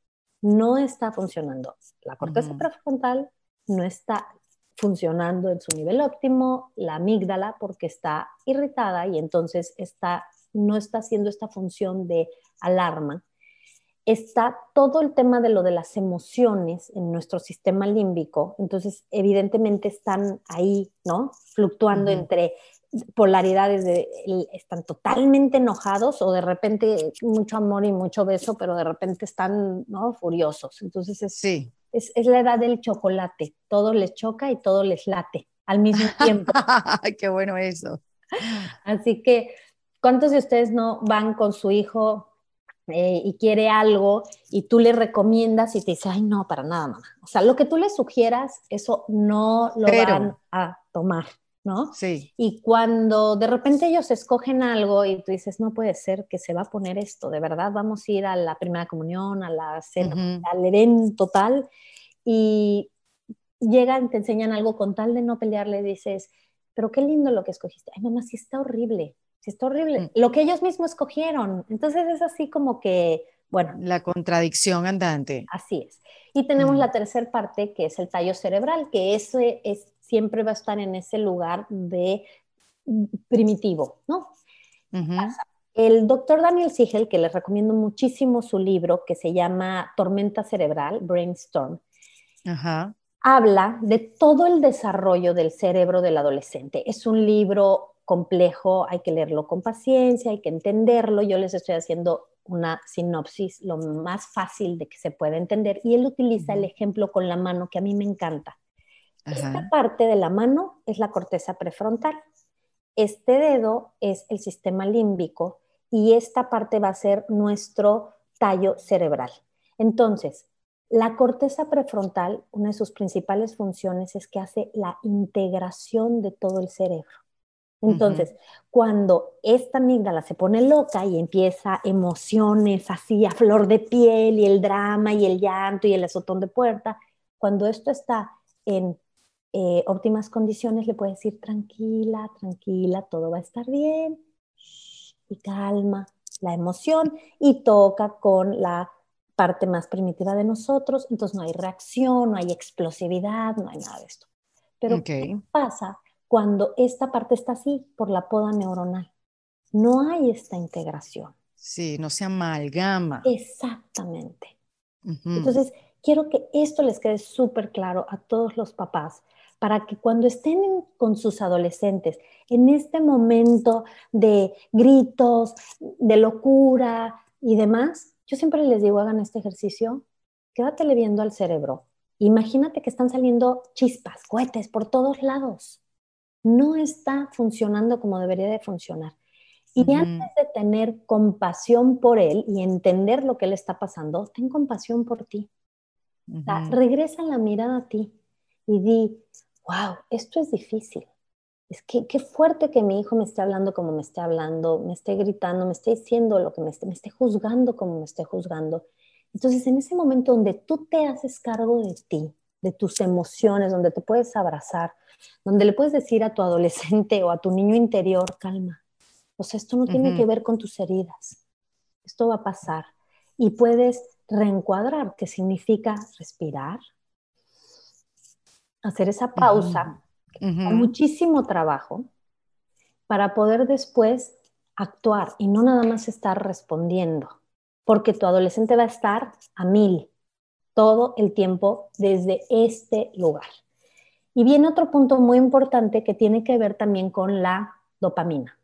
no está funcionando. La corteza prefrontal no está funcionando en su nivel óptimo, la amígdala porque está irritada y entonces está, no está haciendo esta función de alarma. Está todo el tema de lo de las emociones en nuestro sistema límbico, entonces evidentemente están ahí, ¿no? Fluctuando entre polaridades de están totalmente enojados o de repente mucho amor y mucho beso, pero de repente están ¿no? furiosos. Entonces es, sí es, la edad del chocolate, todo les choca y todo les late al mismo tiempo. Qué bueno eso. Así que, ¿cuántos de ustedes no van con su hijo eh, y quiere algo y tú le recomiendas y te dice, ay, no, para nada, mamá? O sea, lo que tú le sugieras, eso no lo van a tomar. ¿No? Sí. Y cuando de repente ellos escogen algo y tú dices, no puede ser que se va a poner esto, de verdad vamos a ir a la primera comunión, a la cena, al evento tal, y llegan, te enseñan algo con tal de no pelear, le dices, pero qué lindo lo que escogiste. Ay, mamá, sí está horrible, sí está horrible. Mm. Lo que ellos mismos escogieron. Entonces es así como que, bueno. La contradicción andante. Así es. Y tenemos mm. la tercera parte, que es el tallo cerebral, que ese es siempre va a estar en ese lugar de primitivo, ¿no? El doctor Daniel Siegel, que les recomiendo muchísimo su libro que se llama Tormenta Cerebral, Brainstorm, habla de todo el desarrollo del cerebro del adolescente. Es un libro complejo, hay que leerlo con paciencia, hay que entenderlo. Yo les estoy haciendo una sinopsis lo más fácil de que se pueda entender y él utiliza el ejemplo con la mano que a mí me encanta. Esta parte de la mano es la corteza prefrontal. Este dedo es el sistema límbico y esta parte va a ser nuestro tallo cerebral. Entonces, la corteza prefrontal, una de sus principales funciones es que hace la integración de todo el cerebro. Entonces, cuando esta amígdala se pone loca y empieza emociones así a flor de piel y el drama y el llanto y el azotón de puerta, cuando esto está en eh, óptimas condiciones, le puedes decir tranquila, tranquila, todo va a estar bien y calma la emoción y toca con la parte más primitiva de nosotros, entonces no hay reacción, no hay explosividad, no hay nada de esto. Pero ¿qué pasa cuando esta parte está así por la poda neuronal? No hay esta integración. Sí, no se amalgama. Exactamente. Entonces, quiero que esto les quede súper claro a todos los papás para que cuando estén con sus adolescentes en este momento de gritos, de locura y demás, yo siempre les digo, hagan este ejercicio, quédatele viendo al cerebro. Imagínate que están saliendo chispas, cohetes por todos lados. No está funcionando como debería de funcionar. Y antes de tener compasión por él y entender lo que le está pasando, ten compasión por ti. regresa la mirada a ti y di, wow, esto es difícil. Es que qué fuerte que mi hijo me esté hablando como me esté hablando, me esté gritando, me esté diciendo lo que me esté, me esté juzgando como me esté juzgando. Entonces, en ese momento donde tú te haces cargo de ti, de tus emociones, donde te puedes abrazar, donde le puedes decir a tu adolescente o a tu niño interior, calma. O sea, esto no tiene que ver con tus heridas. Esto va a pasar. Y puedes reencuadrar, que significa respirar, hacer esa pausa, muchísimo trabajo, para poder después actuar y no nada más estar respondiendo, porque tu adolescente va a estar a mil todo el tiempo desde este lugar. Y viene otro punto muy importante que tiene que ver también con la dopamina.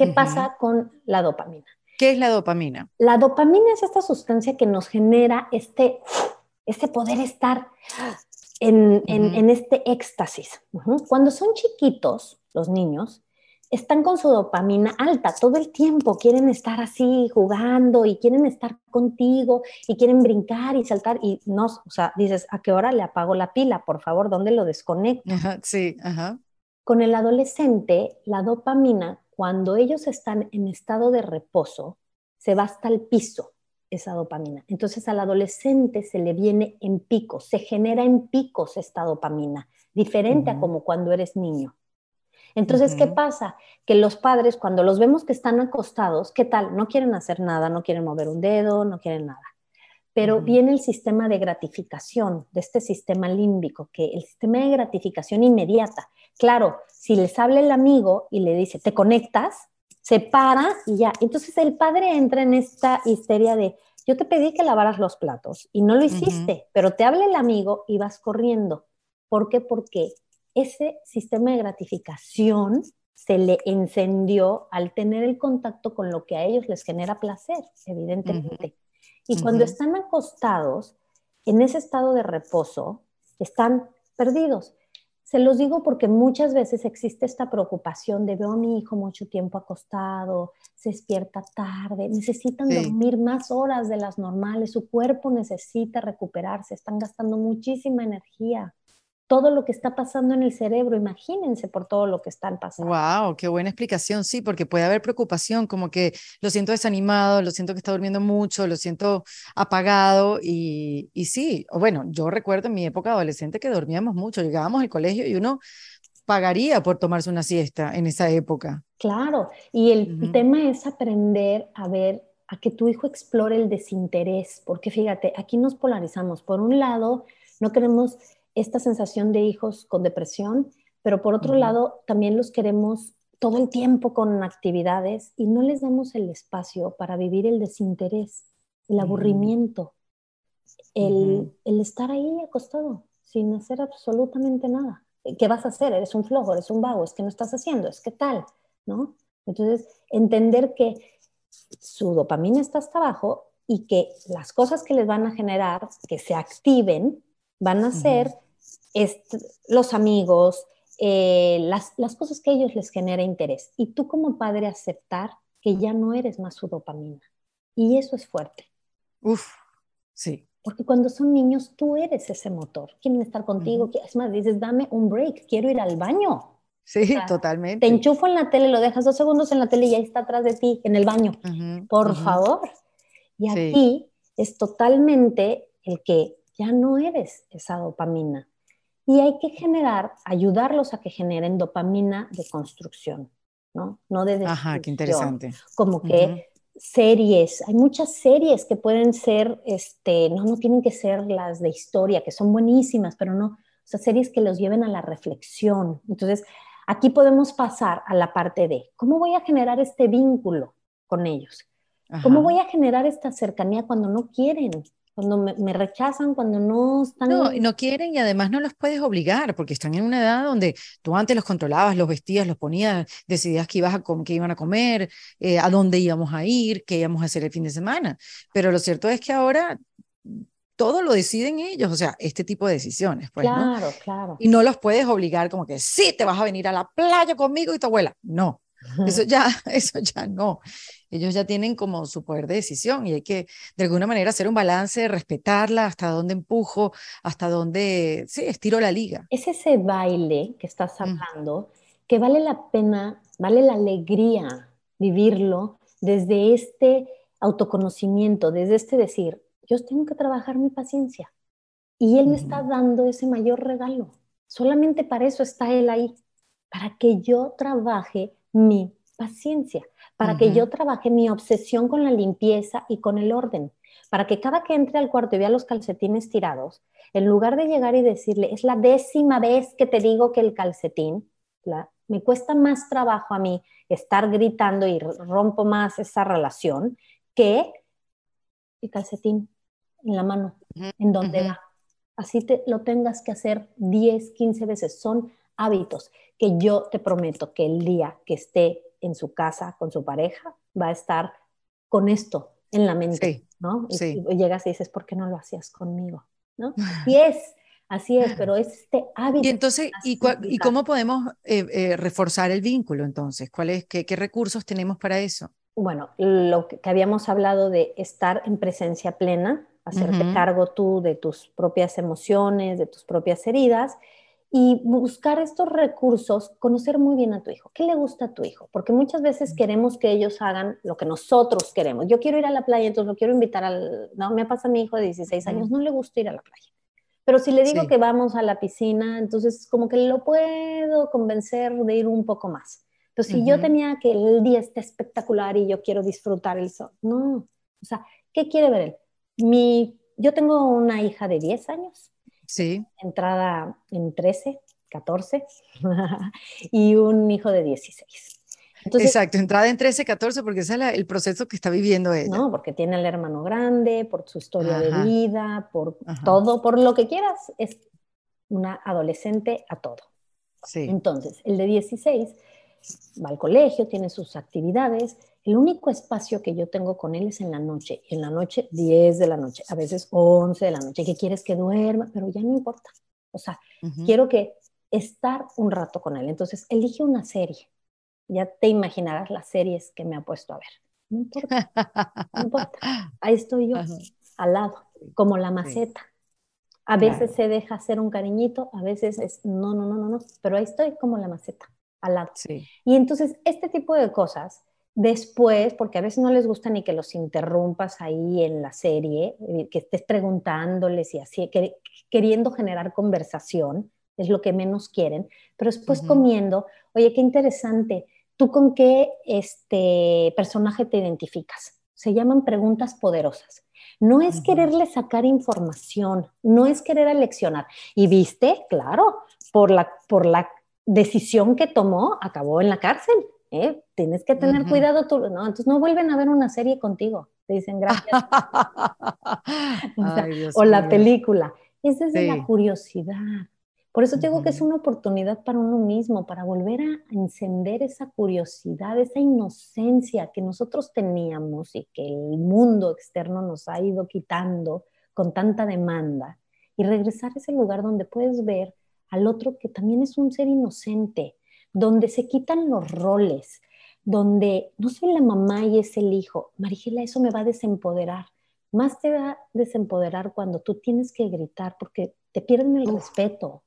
¿Qué pasa con la dopamina? ¿Qué es la dopamina? La dopamina es esta sustancia que nos genera este, este poder estar en, este éxtasis. Cuando son chiquitos, los niños, están con su dopamina alta todo el tiempo, quieren estar así jugando y quieren estar contigo y quieren brincar y saltar y no, o sea, dices, ¿a qué hora le apago la pila? Por favor, ¿dónde lo desconecto? sí, ajá. Con el adolescente, la dopamina, cuando ellos están en estado de reposo, se va hasta el piso esa dopamina. Entonces al adolescente se le viene en picos, se genera en picos esta dopamina, diferente a como cuando eres niño. Entonces, ¿qué pasa? Que los padres, cuando los vemos que están acostados, ¿qué tal? No quieren hacer nada, no quieren mover un dedo, no quieren nada. Pero viene el sistema de gratificación, de este sistema límbico, que el sistema de gratificación inmediata. Claro, si les habla el amigo y le dice, te conectas, se para y ya. Entonces el padre entra en esta histeria de, yo te pedí que lavaras los platos y no lo hiciste, pero te habla el amigo y vas corriendo. ¿Por qué? Porque ese sistema de gratificación se le encendió al tener el contacto con lo que a ellos les genera placer, evidentemente. Y cuando están acostados, en ese estado de reposo, están perdidos. Se los digo porque muchas veces existe esta preocupación de veo a mi hijo mucho tiempo acostado, se despierta tarde, necesitan dormir más horas de las normales, su cuerpo necesita recuperarse, están gastando muchísima energía todo lo que está pasando en el cerebro. Imagínense por todo lo que están pasando. Wow, qué buena explicación. Sí, porque puede haber preocupación, como que lo siento desanimado, lo siento que está durmiendo mucho, lo siento apagado y, y sí, bueno, yo recuerdo en mi época adolescente que dormíamos mucho, llegábamos al colegio y uno pagaría por tomarse una siesta en esa época. Claro, y el tema es aprender a ver a que tu hijo explore el desinterés, porque fíjate, aquí nos polarizamos. Por un lado, no queremos esta sensación de hijos con depresión, pero por otro lado también los queremos todo el tiempo con actividades y no les damos el espacio para vivir el desinterés, el aburrimiento, el, estar ahí acostado sin hacer absolutamente nada. ¿Qué vas a hacer? Eres un flojo, eres un vago, es que no estás haciendo, es que tal, ¿no? Entonces, entender que su dopamina está hasta abajo y que las cosas que les van a generar, que se activen, van a ser los amigos, eh, las, las, cosas que a ellos les genera interés. Y tú como padre aceptar que ya no eres más su dopamina. Y eso es fuerte. Uf, sí. Porque cuando son niños, tú eres ese motor. Quieren estar contigo. Es más, dices, dame un break, quiero ir al baño. Sí, totalmente. Te enchufo en la tele, lo dejas dos segundos en la tele y ya está atrás de ti, en el baño. Por favor. Y aquí es totalmente el que ya no eres esa dopamina. Y hay que generar, ayudarlos a que generen dopamina de construcción, ¿no? No de Ajá, qué interesante. Como que series, hay muchas series que pueden ser, este, no, no tienen que ser las de historia, que son buenísimas, pero no, o sea, series que los lleven a la reflexión. Entonces, aquí podemos pasar a la parte de, ¿cómo voy a generar este vínculo con ellos? ¿Cómo voy a generar esta cercanía cuando no quieren? Cuando me, rechazan, cuando no están... No, no quieren y además no los puedes obligar porque están en una edad donde tú antes los controlabas, los vestías, los ponías, decidías qué, ibas a qué iban a comer, eh, a dónde íbamos a ir, qué íbamos a hacer el fin de semana. Pero lo cierto es que ahora todo lo deciden ellos, o sea, este tipo de decisiones. Pues, claro, claro. Y no los puedes obligar como que sí, te vas a venir a la playa conmigo y tu abuela. No, eso ya, eso ya no. Ellos ya tienen como su poder de decisión y hay que de alguna manera hacer un balance, respetarla, hasta dónde empujo, hasta dónde, sí, estiro la liga. Es ese baile que estás hablando que vale la pena, vale la alegría vivirlo desde este autoconocimiento, desde este decir, yo tengo que trabajar mi paciencia y él me está dando ese mayor regalo. Solamente para eso está él ahí, para que yo trabaje mi paciencia, para que yo trabaje mi obsesión con la limpieza y con el orden, para que cada que entre al cuarto y vea los calcetines tirados, en lugar de llegar y decirle, es la décima vez que te digo que el calcetín, me cuesta más trabajo a mí estar gritando y rompo más esa relación que el calcetín en la mano, en donde va. Así te, lo tengas que hacer 10, 15 veces. Son hábitos que yo te prometo que el día que esté en su casa con su pareja va a estar con esto en la mente, ¿no? Y, llegas y dices, ¿por qué no lo hacías conmigo? ¿No? Y es, así es, pero es este hábito. Y entonces, ¿y, ¿y cómo podemos eh, eh, reforzar el vínculo entonces? ¿Cuál qué, qué recursos tenemos para eso? Bueno, lo que, habíamos hablado de estar en presencia plena, hacerte cargo tú de tus propias emociones, de tus propias heridas y buscar estos recursos, conocer muy bien a tu hijo. ¿Qué le gusta a tu hijo? Porque muchas veces queremos que ellos hagan lo que nosotros queremos. Yo quiero ir a la playa, entonces lo quiero invitar al... No, me pasa a mi hijo de 16 años, no le gusta ir a la playa. Pero si le digo que vamos a la piscina, entonces como que lo puedo convencer de ir un poco más. Entonces, si yo tenía que el día esté espectacular y yo quiero disfrutar el sol, no. O sea, ¿qué quiere ver él? Mi, yo tengo una hija de 10 años Sí. Entrada en 13, 14 y un hijo de 16. Exacto, entrada en 13, 14, porque ese es el proceso que está viviendo ella. No, porque tiene el hermano grande, por su historia de vida, por todo, por lo que quieras, es una adolescente a todo. Sí. Entonces, el de 16 va al colegio, tiene sus actividades, el único espacio que yo tengo con él es en la noche. En la noche, 10 de la noche, a veces 11 de la noche. que quieres que duerma? Pero ya no importa. O sea, quiero que estar un rato con él. Entonces, elige una serie. Ya te imaginarás las series que me ha puesto a ver. No importa. No importa. Ahí estoy yo, al lado, como la maceta. A veces se deja hacer un cariñito, a veces es no, no, no, no, no, pero ahí estoy como la maceta, al lado. Sí. Y entonces, este tipo de cosas Después, porque a veces no les gusta ni que los interrumpas ahí en la serie, eh, que estés preguntándoles y así, queriendo generar conversación, es lo que menos quieren, pero después comiendo, oye, qué interesante, ¿tú con qué este personaje te identificas? Se llaman preguntas poderosas. No es quererle sacar información, no es querer aleccionar. Y viste, claro, por la, por la decisión que tomó, acabó en la cárcel. ¿Eh? Tienes que tener cuidado tú, ¿no? Entonces no vuelven a ver una serie contigo. Te dicen gracias. o, la película. Es desde la curiosidad. Por eso digo que es una oportunidad para uno mismo, para volver a encender esa curiosidad, esa inocencia que nosotros teníamos y que el mundo externo nos ha ido quitando con tanta demanda y regresar a ese lugar donde puedes ver al otro que también es un ser inocente, donde se quitan los roles, donde no soy la mamá y es el hijo. Marigela, eso me va a desempoderar. Más te va a desempoderar cuando tú tienes que gritar porque te pierden el respeto.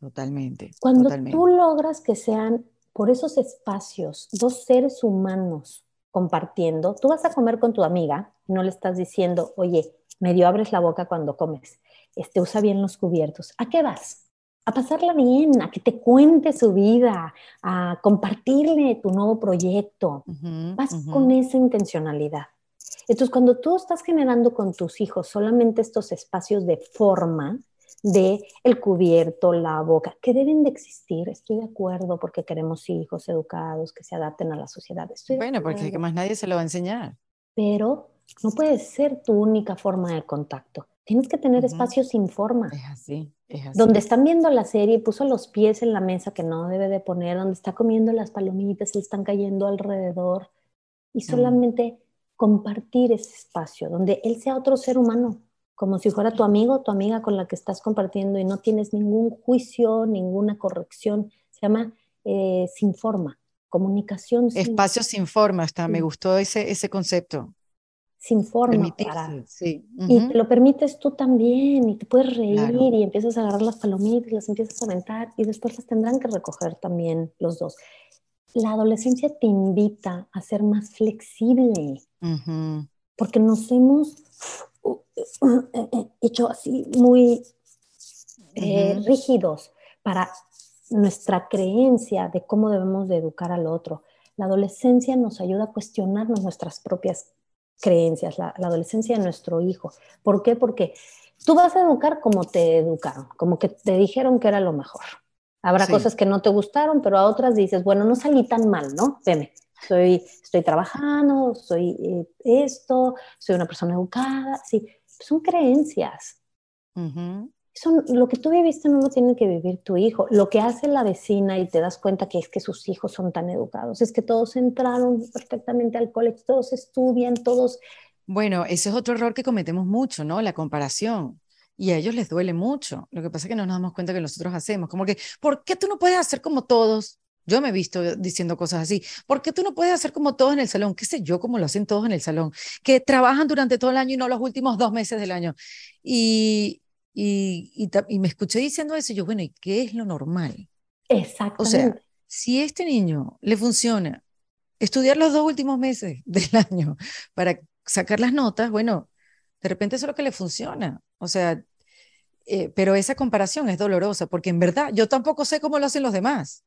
Totalmente. Cuando tú logras que sean por esos espacios dos seres humanos compartiendo, tú vas a comer con tu amiga, no le estás diciendo, oye, medio abres la boca cuando comes, este, usa bien los cubiertos. ¿A qué vas? A pasarla bien, a que te cuente su vida, a compartirle tu nuevo proyecto. Vas con esa intencionalidad. Entonces, cuando tú estás generando con tus hijos solamente estos espacios de forma, de el cubierto, la boca, que deben de existir, estoy de acuerdo, porque queremos hijos educados que se adapten a la sociedad. bueno, porque más nadie se lo va a enseñar. Pero no puede ser tu única forma de contacto. Tienes que tener espacios sin forma. Es así, es así. Donde están viendo la serie, puso los pies en la mesa que no debe de poner, donde está comiendo las palomitas, le están cayendo alrededor. Y solamente compartir ese espacio, donde él sea otro ser humano, como si fuera tu amigo, tu amiga con la que estás compartiendo y no tienes ningún juicio, ninguna corrección. Se llama eh, sin forma, comunicación. Espacio sin forma, hasta me gustó ese, ese concepto sin forma y te lo permites tú también y te puedes reír y empiezas a agarrar las palomitas, las empiezas a aventar y después las tendrán que recoger también los dos. La adolescencia te invita a ser más flexible. Porque nos hemos hecho así muy eh, rígidos para nuestra creencia de cómo debemos de educar al otro. La adolescencia nos ayuda a cuestionarnos nuestras propias creencias, la, adolescencia de nuestro hijo. ¿Por qué? Porque tú vas a educar como te educaron, como que te dijeron que era lo mejor. Habrá cosas que no te gustaron, pero a otras dices, bueno, no salí tan mal, ¿no? Veme, estoy, estoy trabajando, soy eh, esto, soy una persona educada, sí, son creencias lo que tú viviste no lo tiene que vivir tu hijo. Lo que hace la vecina y te das cuenta que es que sus hijos son tan educados, es que todos entraron perfectamente al colegio, todos estudian, todos... Bueno, ese es otro error que cometemos mucho, ¿no? La comparación. Y a ellos les duele mucho. Lo que pasa es que no nos damos cuenta que nosotros hacemos. Como que, ¿por qué tú no puedes hacer como todos? Yo me he visto diciendo cosas así. ¿Por qué tú no puedes hacer como todos en el salón? ¿Qué sé yo cómo lo hacen todos en el salón? Que trabajan durante todo el año y no los últimos dos meses del año. Y, Y, y, y me escuché diciendo eso, y yo, bueno, ¿y qué es lo normal? O Exactamente. sea, si a este niño le funciona estudiar los dos últimos meses del año para sacar las notas, bueno, de repente eso es lo que le funciona. O sea, eh, pero esa comparación es dolorosa, porque en verdad yo tampoco sé cómo lo hacen los demás.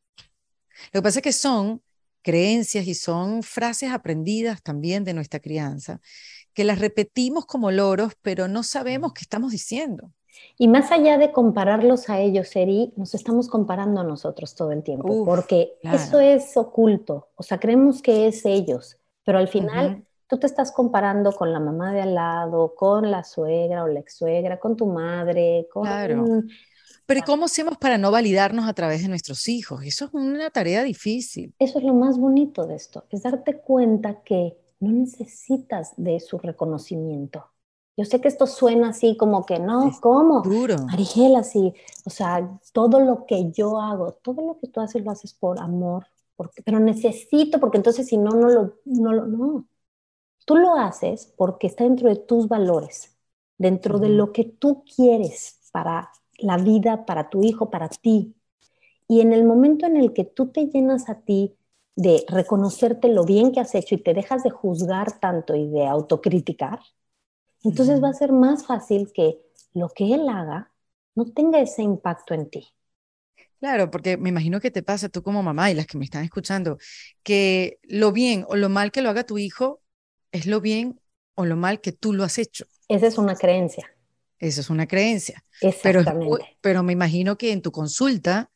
Lo que pasa es que son creencias y son frases aprendidas también de nuestra crianza, que las repetimos como loros, pero no sabemos qué estamos diciendo. Y más allá de compararlos a ellos, Eri, nos estamos comparando a nosotros todo el tiempo, Uf, porque claro. eso es oculto. O sea, creemos que es ellos, pero al final tú te estás comparando con la mamá de al lado, con la suegra o la ex suegra, con tu madre, con... Claro. Pero ¿y cómo hacemos para no validarnos a través de nuestros hijos? Eso es una tarea difícil. Eso es lo más bonito de esto, es darte cuenta que no necesitas de su reconocimiento. Yo sé que esto suena así como que no, Es ¿cómo? Duro. Marigela, sí, o sea, todo lo que yo hago, todo lo que tú haces lo haces por amor, porque, pero necesito, porque entonces si no, no lo, no lo, no. Tú lo haces porque está dentro de tus valores, dentro de lo que tú quieres para la vida, para tu hijo, para ti. Y en el momento en el que tú te llenas a ti de reconocerte lo bien que has hecho y te dejas de juzgar tanto y de autocriticar, entonces va a ser más fácil que lo que él haga no tenga ese impacto en ti. Claro, porque me imagino que te pasa tú como mamá y las que me están escuchando, que lo bien o lo mal que lo haga tu hijo es lo bien o lo mal que tú lo has hecho. Esa es una creencia. Esa es una creencia. Pero, Exactamente. pero me imagino que en tu consulta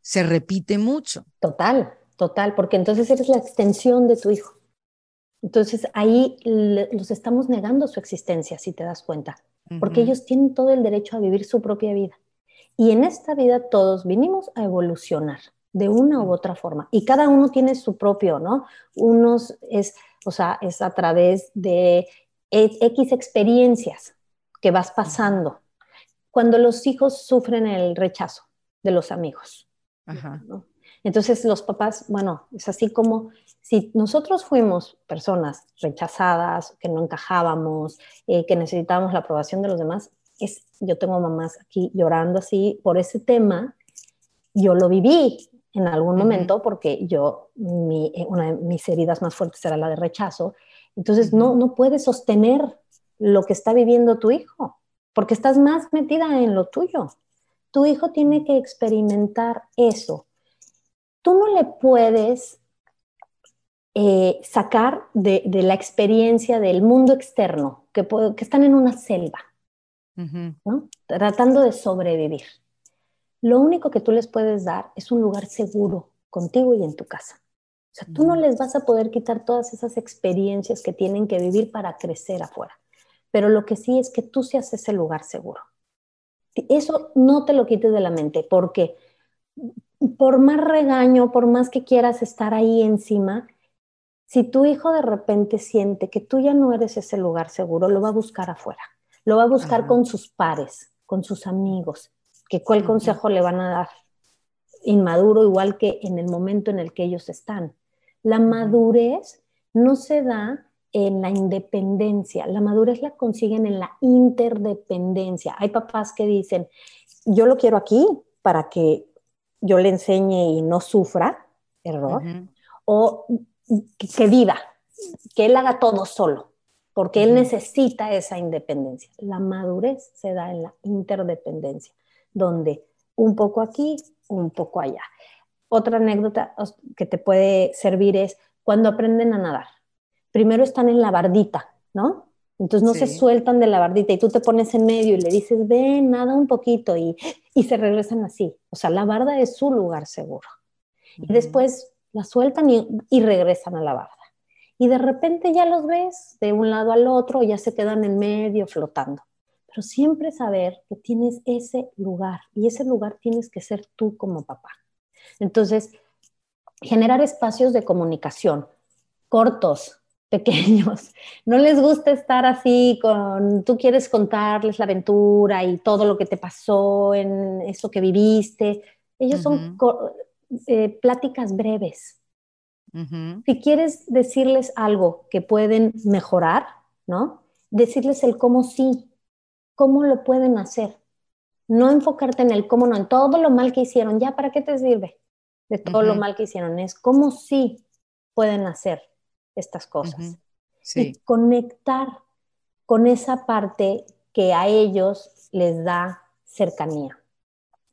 se repite mucho. Total, total, porque entonces eres la extensión de tu hijo. Entonces ahí le- los estamos negando su existencia, si te das cuenta, porque ellos tienen todo el derecho a vivir su propia vida. Y en esta vida todos vinimos a evolucionar de una u otra forma. Y cada uno tiene su propio, ¿no? Unos es, o sea, es a través de X experiencias que vas pasando. Cuando los hijos sufren el rechazo de los amigos. Ajá. ¿no? Entonces los papás, bueno, es así como si nosotros fuimos personas rechazadas, que no encajábamos, eh, que necesitábamos la aprobación de los demás, es, yo tengo mamás aquí llorando así por ese tema, yo lo viví en algún momento porque yo, mi, eh, una de mis heridas más fuertes era la de rechazo, entonces no, no puedes sostener lo que está viviendo tu hijo, porque estás más metida en lo tuyo. Tu hijo tiene que experimentar eso. Tú no le puedes eh, sacar de, de la experiencia del mundo externo, que, puede- que están en una selva, tratando de sobrevivir. Lo único que tú les puedes dar es un lugar seguro contigo y en tu casa. O sea, tú no les vas a poder quitar todas esas experiencias que tienen que vivir para crecer afuera. Pero lo que sí es que tú seas ese lugar seguro. Eso no te lo quites de la mente, porque por más regaño, por más que quieras estar ahí encima, si tu hijo de repente siente que tú ya no eres ese lugar seguro, lo va a buscar afuera. Lo va a buscar Ajá. con sus pares, con sus amigos, que cuál consejo le van a dar. Inmaduro igual que en el momento en el que ellos están. La madurez no se da en la independencia, la madurez la consiguen en la interdependencia. Hay papás que dicen, yo lo quiero aquí para que yo le enseñe y no sufra, error, o que, que viva, que él haga todo solo, porque él necesita esa independencia. La madurez se da en la interdependencia, donde un poco aquí, un poco allá. Otra anécdota que te puede servir es cuando aprenden a nadar. Primero están en la bardita, ¿no? Entonces no se sueltan de la bardita y tú te pones en medio y le dices, ven, nada un poquito y, y se regresan así. O sea, la barda es su lugar seguro. Y después la sueltan y, y regresan a la barda. Y de repente ya los ves de un lado al otro, ya se quedan en medio flotando. Pero siempre saber que tienes ese lugar y ese lugar tienes que ser tú como papá. Entonces, generar espacios de comunicación cortos, pequeños. No les gusta estar así con, tú quieres contarles la aventura y todo lo que te pasó en eso que viviste. Ellos son eh, pláticas breves. Ujú. Si quieres decirles algo que pueden mejorar, ¿no? Decirles el cómo sí, cómo lo pueden hacer. No enfocarte en el cómo no, en todo lo mal que hicieron, ya, ¿para qué te sirve? De todo lo mal que hicieron, es cómo sí pueden hacer estas cosas. Y conectar con esa parte que a ellos les da cercanía.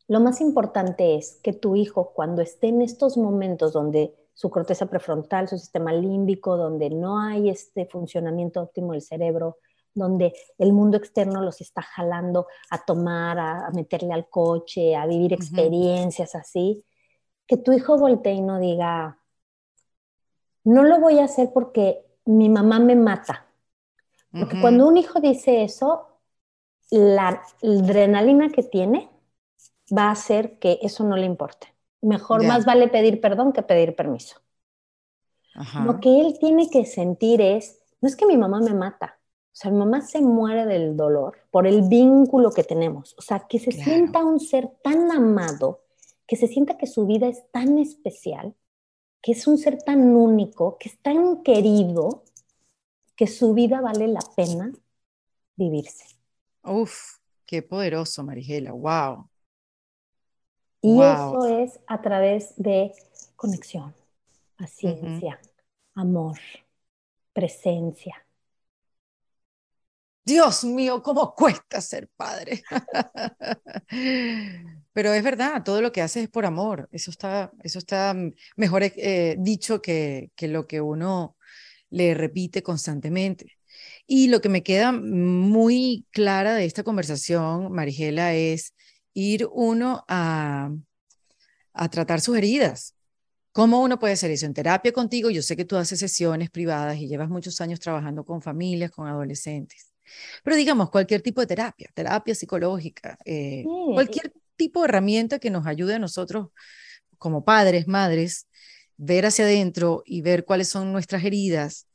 Lo más importante es que tu hijo, cuando esté en estos momentos donde su corteza prefrontal, su sistema límbico, donde no hay este funcionamiento óptimo del cerebro, donde el mundo externo los está jalando a tomar, a, meterle al coche, a vivir experiencias así, que tu hijo voltee y no diga, no lo voy a hacer porque mi mamá me mata. Porque cuando un hijo dice eso, la adrenalina que tiene va a hacer que eso no le importe. Mejor más vale pedir perdón que pedir permiso. Lo que él tiene que sentir es, no es que mi mamá me mata, o sea, mi mamá se muere del dolor por el vínculo que tenemos. O sea, que se sienta un ser tan amado, que se sienta que su vida es tan especial, que es un ser tan único, que es tan querido, que su vida vale la pena vivirse. Uf, qué poderoso, Marigela, wow. Y eso es a través de conexión, paciencia, amor, presencia. Dios mío, cómo cuesta ser padre. Pero es verdad, todo lo que haces es por amor. Eso está, eso está mejor eh, dicho que, que lo que uno le repite constantemente. Y lo que me queda muy clara de esta conversación, Marigela, es ir uno a, a tratar sus heridas. ¿Cómo uno puede hacer eso? En terapia contigo, yo sé que tú haces sesiones privadas y llevas muchos años trabajando con familias, con adolescentes. Pero digamos, cualquier tipo de terapia, terapia psicológica, eh, cualquier tipo de herramienta que nos ayude a nosotros como padres, madres, ver hacia adentro y ver cuáles son nuestras heridas,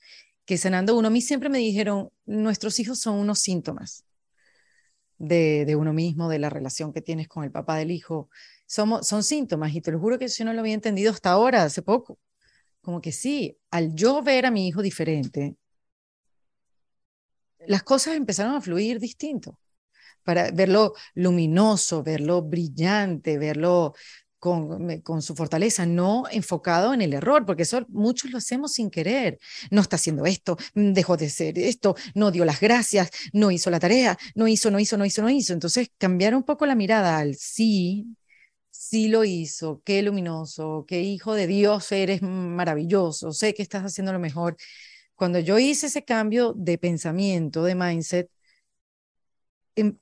que sanando uno, a mí siempre me dijeron, nuestros hijos son unos síntomas de, uno mismo, de la relación que tienes con el papá del hijo. Somos, son síntomas y te lo juro que yo no lo había entendido hasta ahora, hace poco. Como que sí, al yo ver a mi hijo diferente, las cosas empezaron a fluir distinto. Para verlo luminoso, verlo brillante, verlo con, su fortaleza, no enfocado en el error, porque eso muchos lo hacemos sin querer. No está haciendo esto, mm, dejó de ser esto, no dio las gracias, no hizo la tarea, no hizo, no hizo, no hizo, no hizo. Entonces, cambiar un poco la mirada al sí, sí lo hizo, qué luminoso, qué hijo de Dios eres maravilloso, sé que estás haciendo lo mejor. Cuando yo hice ese cambio de pensamiento, de mindset, em,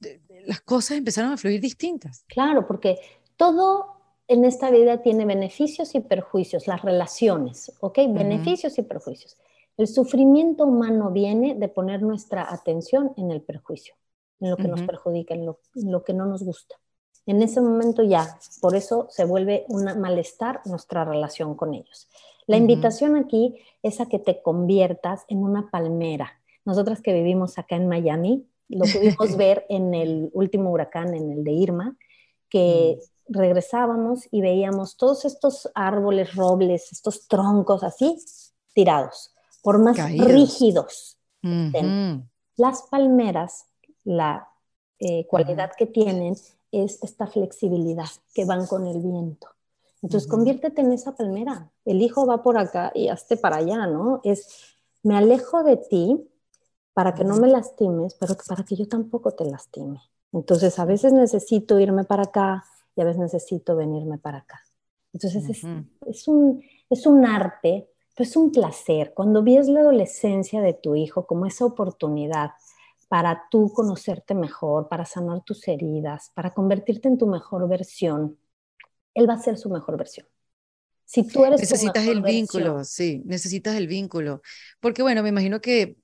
las cosas empezaron a fluir distintas. Claro, porque todo en esta vida tiene beneficios y perjuicios, las relaciones, ¿ok? Beneficios y perjuicios. El sufrimiento humano viene de poner nuestra atención en el perjuicio, en lo que nos perjudica, en lo, que no nos gusta. En ese momento ya, por eso se vuelve un malestar nuestra relación con ellos. La invitación aquí es a que te conviertas en una palmera. Nosotras que vivimos acá en Miami, lo pudimos ver en el último huracán, en el de Irma, que mm regresábamos y veíamos todos estos árboles, robles, estos troncos así, tirados, por más rígidos. Las palmeras, la eh, cualidad que tienen es esta flexibilidad, que van con el viento. Entonces, conviértete en esa palmera. El hijo va por acá y hazte para allá, ¿no? Es, me alejo de ti para que no me lastimes, pero para que yo tampoco te lastime. Entonces, a veces necesito irme para acá, y a veces necesito venirme para acá. Entonces es, es, un, es un arte, pero es un placer. Cuando ves la adolescencia de tu hijo como esa oportunidad para tú conocerte mejor, para sanar tus heridas, para convertirte en tu mejor versión, él va a ser su mejor versión. Si tú eres necesitas el vínculo, sí, necesitas el vínculo, porque bueno, me imagino que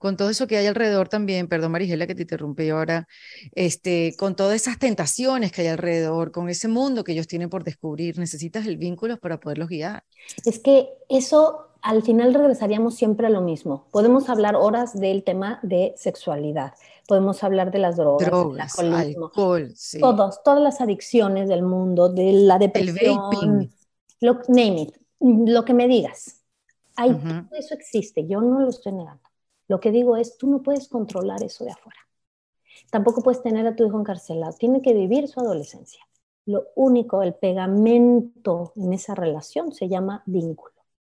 con todo eso que hay alrededor también, perdón Marigela que te interrumpí ahora, este, con todas esas tentaciones que hay alrededor, con ese mundo que ellos tienen por descubrir, necesitas el vínculo para poderlos guiar. Es que eso al final regresaríamos siempre a lo mismo. Podemos hablar horas del tema de sexualidad, podemos hablar de las drogas, drogas alcohol, todos, todas las adicciones del mundo, de la depresión, Lo, name it, lo que me digas. eso existe, yo no lo estoy negando. Lo que digo es, tú no puedes controlar eso de afuera. Tampoco puedes tener a tu hijo encarcelado, tiene que vivir su adolescencia. Lo único, el pegamento en esa relación se llama vínculo.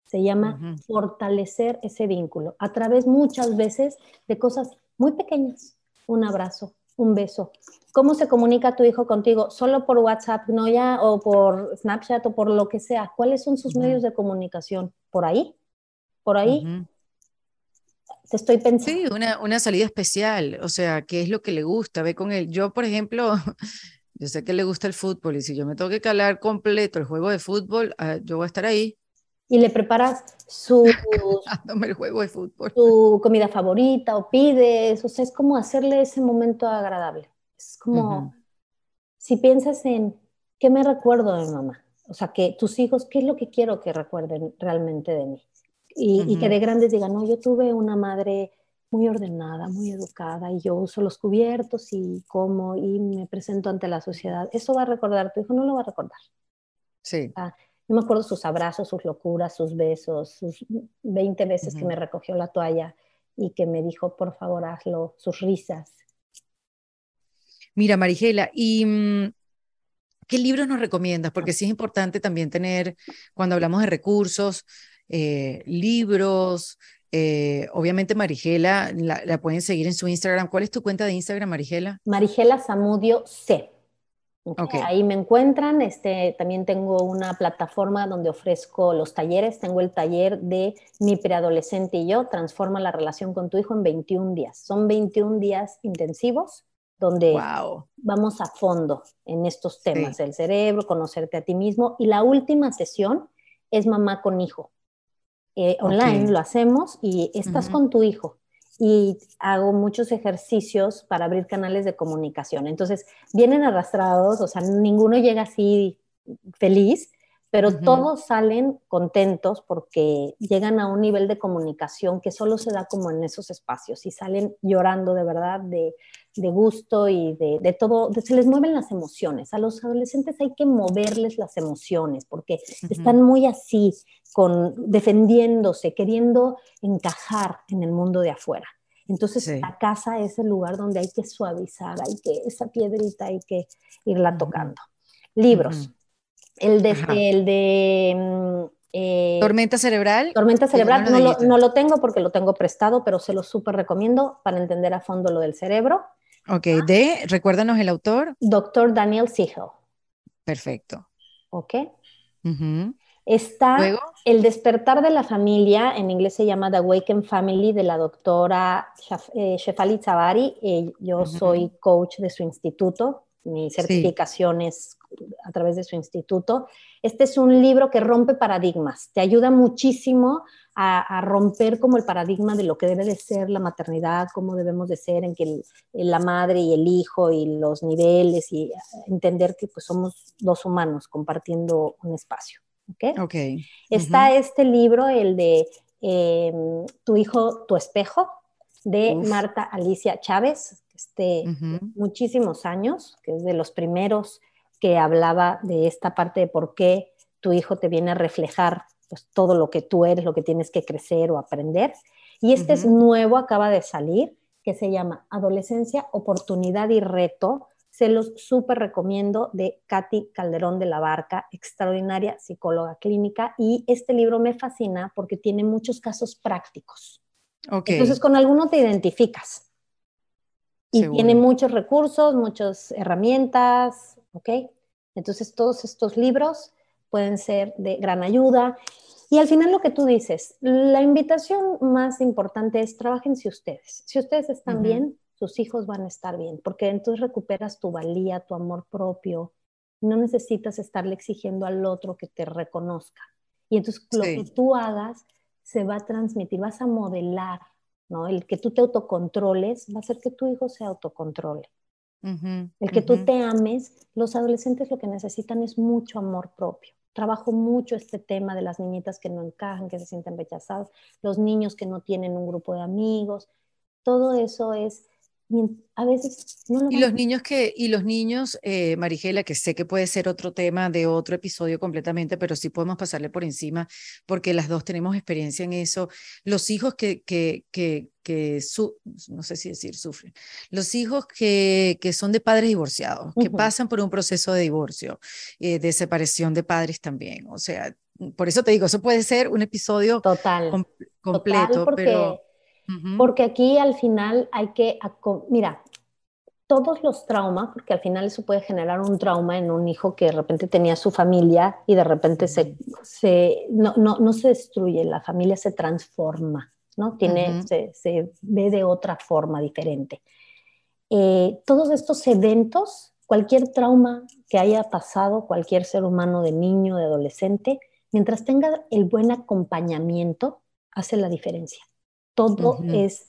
Se llama fortalecer ese vínculo a través muchas veces de cosas muy pequeñas. Un abrazo, un beso. ¿Cómo se comunica tu hijo contigo? ¿Solo por WhatsApp, no ya, o por Snapchat o por lo que sea? ¿Cuáles son sus medios de comunicación? ¿Por ahí? ¿Por ahí? Te estoy pensando. Sí, una, una salida especial, o sea, ¿qué es lo que le gusta? Ve con él. Yo, por ejemplo, yo sé que le gusta el fútbol y si yo me tengo que calar completo el juego de fútbol, ah, yo voy a estar ahí. Y le preparas su, el juego de fútbol. tu comida favorita o pides, o sea, es como hacerle ese momento agradable. Es como, si piensas en, ¿qué me recuerdo de mamá? O sea, que tus hijos, ¿qué es lo que quiero que recuerden realmente de mí? Y, y que de grandes digan, no, yo tuve una madre muy ordenada, muy educada y yo uso los cubiertos y como y me presento ante la sociedad. Eso va a recordar, tu hijo no lo va a recordar. Sí. Ah, yo me acuerdo sus abrazos, sus locuras, sus besos, sus 20 veces que me recogió la toalla y que me dijo, por favor, hazlo, sus risas. Mira, Marigela, ¿y mm, qué libros nos recomiendas? Porque sí es importante también tener, cuando hablamos de recursos, eh, libros, eh, obviamente Marigela, la, pueden seguir en su Instagram. ¿Cuál es tu cuenta de Instagram, Marigela? Marigela Zamudio C. Ahí me encuentran. Este, también tengo una plataforma donde ofrezco los talleres. Tengo el taller de Mi preadolescente y yo, transforma la relación con tu hijo en 21 días. Son 21 días intensivos donde vamos a fondo en estos temas del cerebro, conocerte a ti mismo. Y la última sesión es mamá con hijo. Eh, online lo hacemos y estás con tu hijo y hago muchos ejercicios para abrir canales de comunicación. Entonces, vienen arrastrados, o sea, ninguno llega así feliz, pero todos salen contentos porque llegan a un nivel de comunicación que solo se da como en esos espacios y salen llorando de verdad de, gusto y de, todo, se les mueven las emociones. A los adolescentes hay que moverles las emociones porque están muy así, con, defendiéndose, queriendo encajar en el mundo de afuera. Entonces la casa es el lugar donde hay que suavizar, hay que, esa piedrita hay que irla tocando. Libros. El de, el de mm, eh, Tormenta cerebral. Tormenta cerebral no lo, tengo porque lo tengo prestado, pero se lo súper recomiendo para entender a fondo lo del cerebro. Ok, de, recuérdanos el autor. Doctor Daniel Siegel. Perfecto. Ok. Está El despertar de la familia, en inglés se llama The Awakened Family, de la doctora eh, Shefali Zavari. Eh, yo soy coach de su instituto, mi certificación es a través de su instituto. Este es un libro que rompe paradigmas, te ayuda muchísimo a, romper como el paradigma de lo que debe de ser la maternidad, cómo debemos de ser, en que la madre y el hijo y los niveles y entender que pues somos dos humanos compartiendo un espacio. ¿Ok? Está este libro, el de em, Tu hijo, tu espejo, de Marta Alicia Chávez, este, muchísimos años, que es de los primeros que hablaba de esta parte de por qué tu hijo te viene a reflejar pues, todo lo que tú eres, lo que tienes que crecer o aprender. Y este es nuevo, acaba de salir, que se llama Adolescencia, Oportunidad y Reto. Se los súper recomiendo de Katy Calderón de la Barca, extraordinaria psicóloga clínica. Y este libro me fascina porque tiene muchos casos prácticos. Entonces, con alguno te identificas. Y tiene muchos recursos, muchas herramientas, ¿ok? Entonces todos estos libros pueden ser de gran ayuda. Y al final lo que tú dices, la invitación más importante es trabajen si ustedes. Si ustedes están bien, sus hijos van a estar bien, porque entonces recuperas tu valía, tu amor propio. No necesitas estarle exigiendo al otro que te reconozca. Y entonces lo que tú hagas se va a transmitir, vas a modelar, ¿no? El que tú te autocontroles va a hacer que tu hijo se autocontrole el que tú te ames, los adolescentes lo que necesitan es mucho amor propio. Trabajo mucho este tema de las niñitas que no encajan, que se sienten rechazadas, los niños que no tienen un grupo de amigos. Todo eso es a veces no lo Y los niños que, y los niños, eh, Marigela, que sé que puede ser otro tema de otro episodio completamente, pero sí podemos pasarle por encima, porque las dos tenemos experiencia en eso. Los hijos que, que, que, que su, no sé si decir sufren, los hijos que, que son de padres divorciados, que pasan por un proceso de divorcio, eh, de separación de padres también. O sea, por eso te digo, eso puede ser un episodio Total. com- total, completo, porque, pero... Porque aquí al final hay que, mira, todos los traumas, porque al final eso puede generar un trauma en un hijo que de repente tenía su familia y de repente se, se no, no, no se destruye, la familia se transforma, ¿no? Tiene, Ujú. se, se ve de otra forma diferente. Eh, todos estos eventos, cualquier trauma que haya pasado cualquier ser humano de niño, de adolescente, mientras tenga el buen acompañamiento, hace la diferencia. Todo es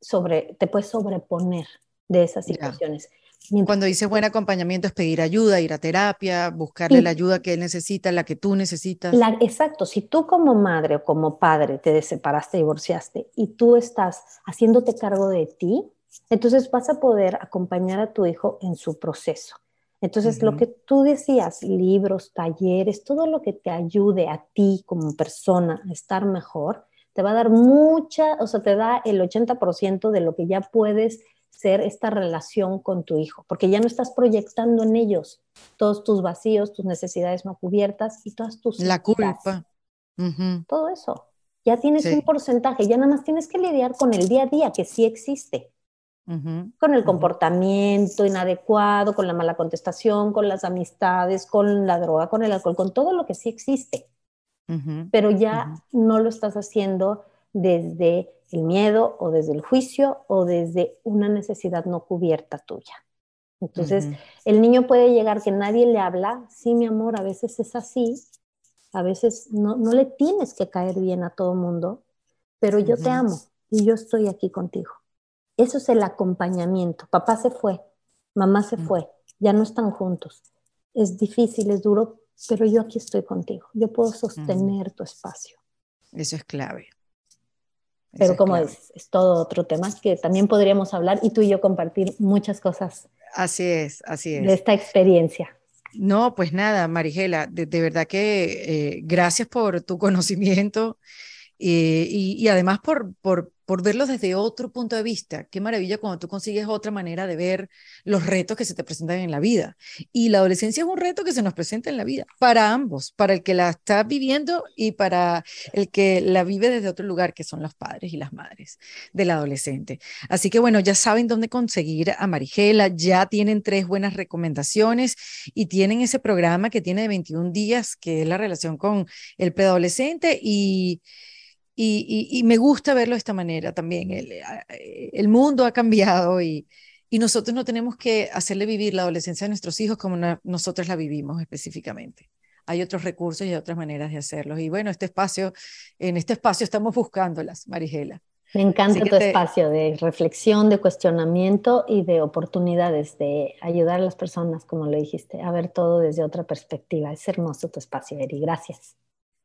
sobre, te puedes sobreponer de esas Ya. situaciones. Mientras- Cuando dices buen acompañamiento es pedir ayuda, ir a terapia, buscarle Y- la ayuda que él necesita, la que tú necesitas. La- exacto, si tú como madre o como padre te separaste, divorciaste y tú estás haciéndote cargo de ti, entonces vas a poder acompañar a tu hijo en su proceso. Entonces, lo Ujú. que tú decías, libros, talleres, todo lo que te ayude a ti como persona a estar mejor, te va a dar mucha, o sea, te da el 80% de lo que ya puedes ser esta relación con tu hijo, porque ya no estás proyectando en ellos todos tus vacíos, tus necesidades no cubiertas y todas tus La culpa. Todo eso. Ya tienes Sí. un porcentaje, ya nada más tienes que lidiar con el día a día que sí existe, con el comportamiento inadecuado, con la mala contestación, con las amistades, con la droga, con el alcohol, con todo lo que sí existe, pero ya no lo estás haciendo desde el miedo o desde el juicio o desde una necesidad no cubierta tuya. Entonces, el niño puede llegar que nadie le habla, sí, mi amor, a veces es así, a veces no, no le tienes que caer bien a todo mundo, pero yo te amo y yo estoy aquí contigo. Eso es el acompañamiento. Papá se fue, mamá se fue, ya no están juntos. Es difícil, es duro, pero yo aquí estoy contigo. Yo puedo sostener tu espacio. Eso es clave. Eso Pero es como clave. es todo otro tema que también podríamos hablar y tú y yo compartir muchas cosas Así es, así es. de esta experiencia. No, pues nada, Marigela, de, de verdad que eh, gracias por tu conocimiento eh, y, y además por, por, por verlo desde otro punto de vista. Qué maravilla cuando tú consigues otra manera de ver los retos que se te presentan en la vida. Y la adolescencia es un reto que se nos presenta en la vida, para ambos, para el que la está viviendo y para el que la vive desde otro lugar, que son los padres y las madres del adolescente. Así que bueno, ya saben dónde conseguir a Marigela, ya tienen tres buenas recomendaciones y tienen ese programa que tiene de 21 días, que es la relación con el preadolescente y, y, y- y me gusta verlo de esta manera también. El, eh, el mundo ha cambiado y, y nosotros no tenemos que hacerle vivir la adolescencia a nuestros hijos como nosotros la vivimos específicamente. Hay otros recursos y otras maneras de hacerlos. Y bueno, este espacio, en este espacio estamos buscándolas, Marigela. Me encanta tu te- espacio de reflexión, de cuestionamiento y de oportunidades de ayudar a las personas, como lo dijiste, a ver todo desde otra perspectiva. Es hermoso tu espacio, Eri. Gracias.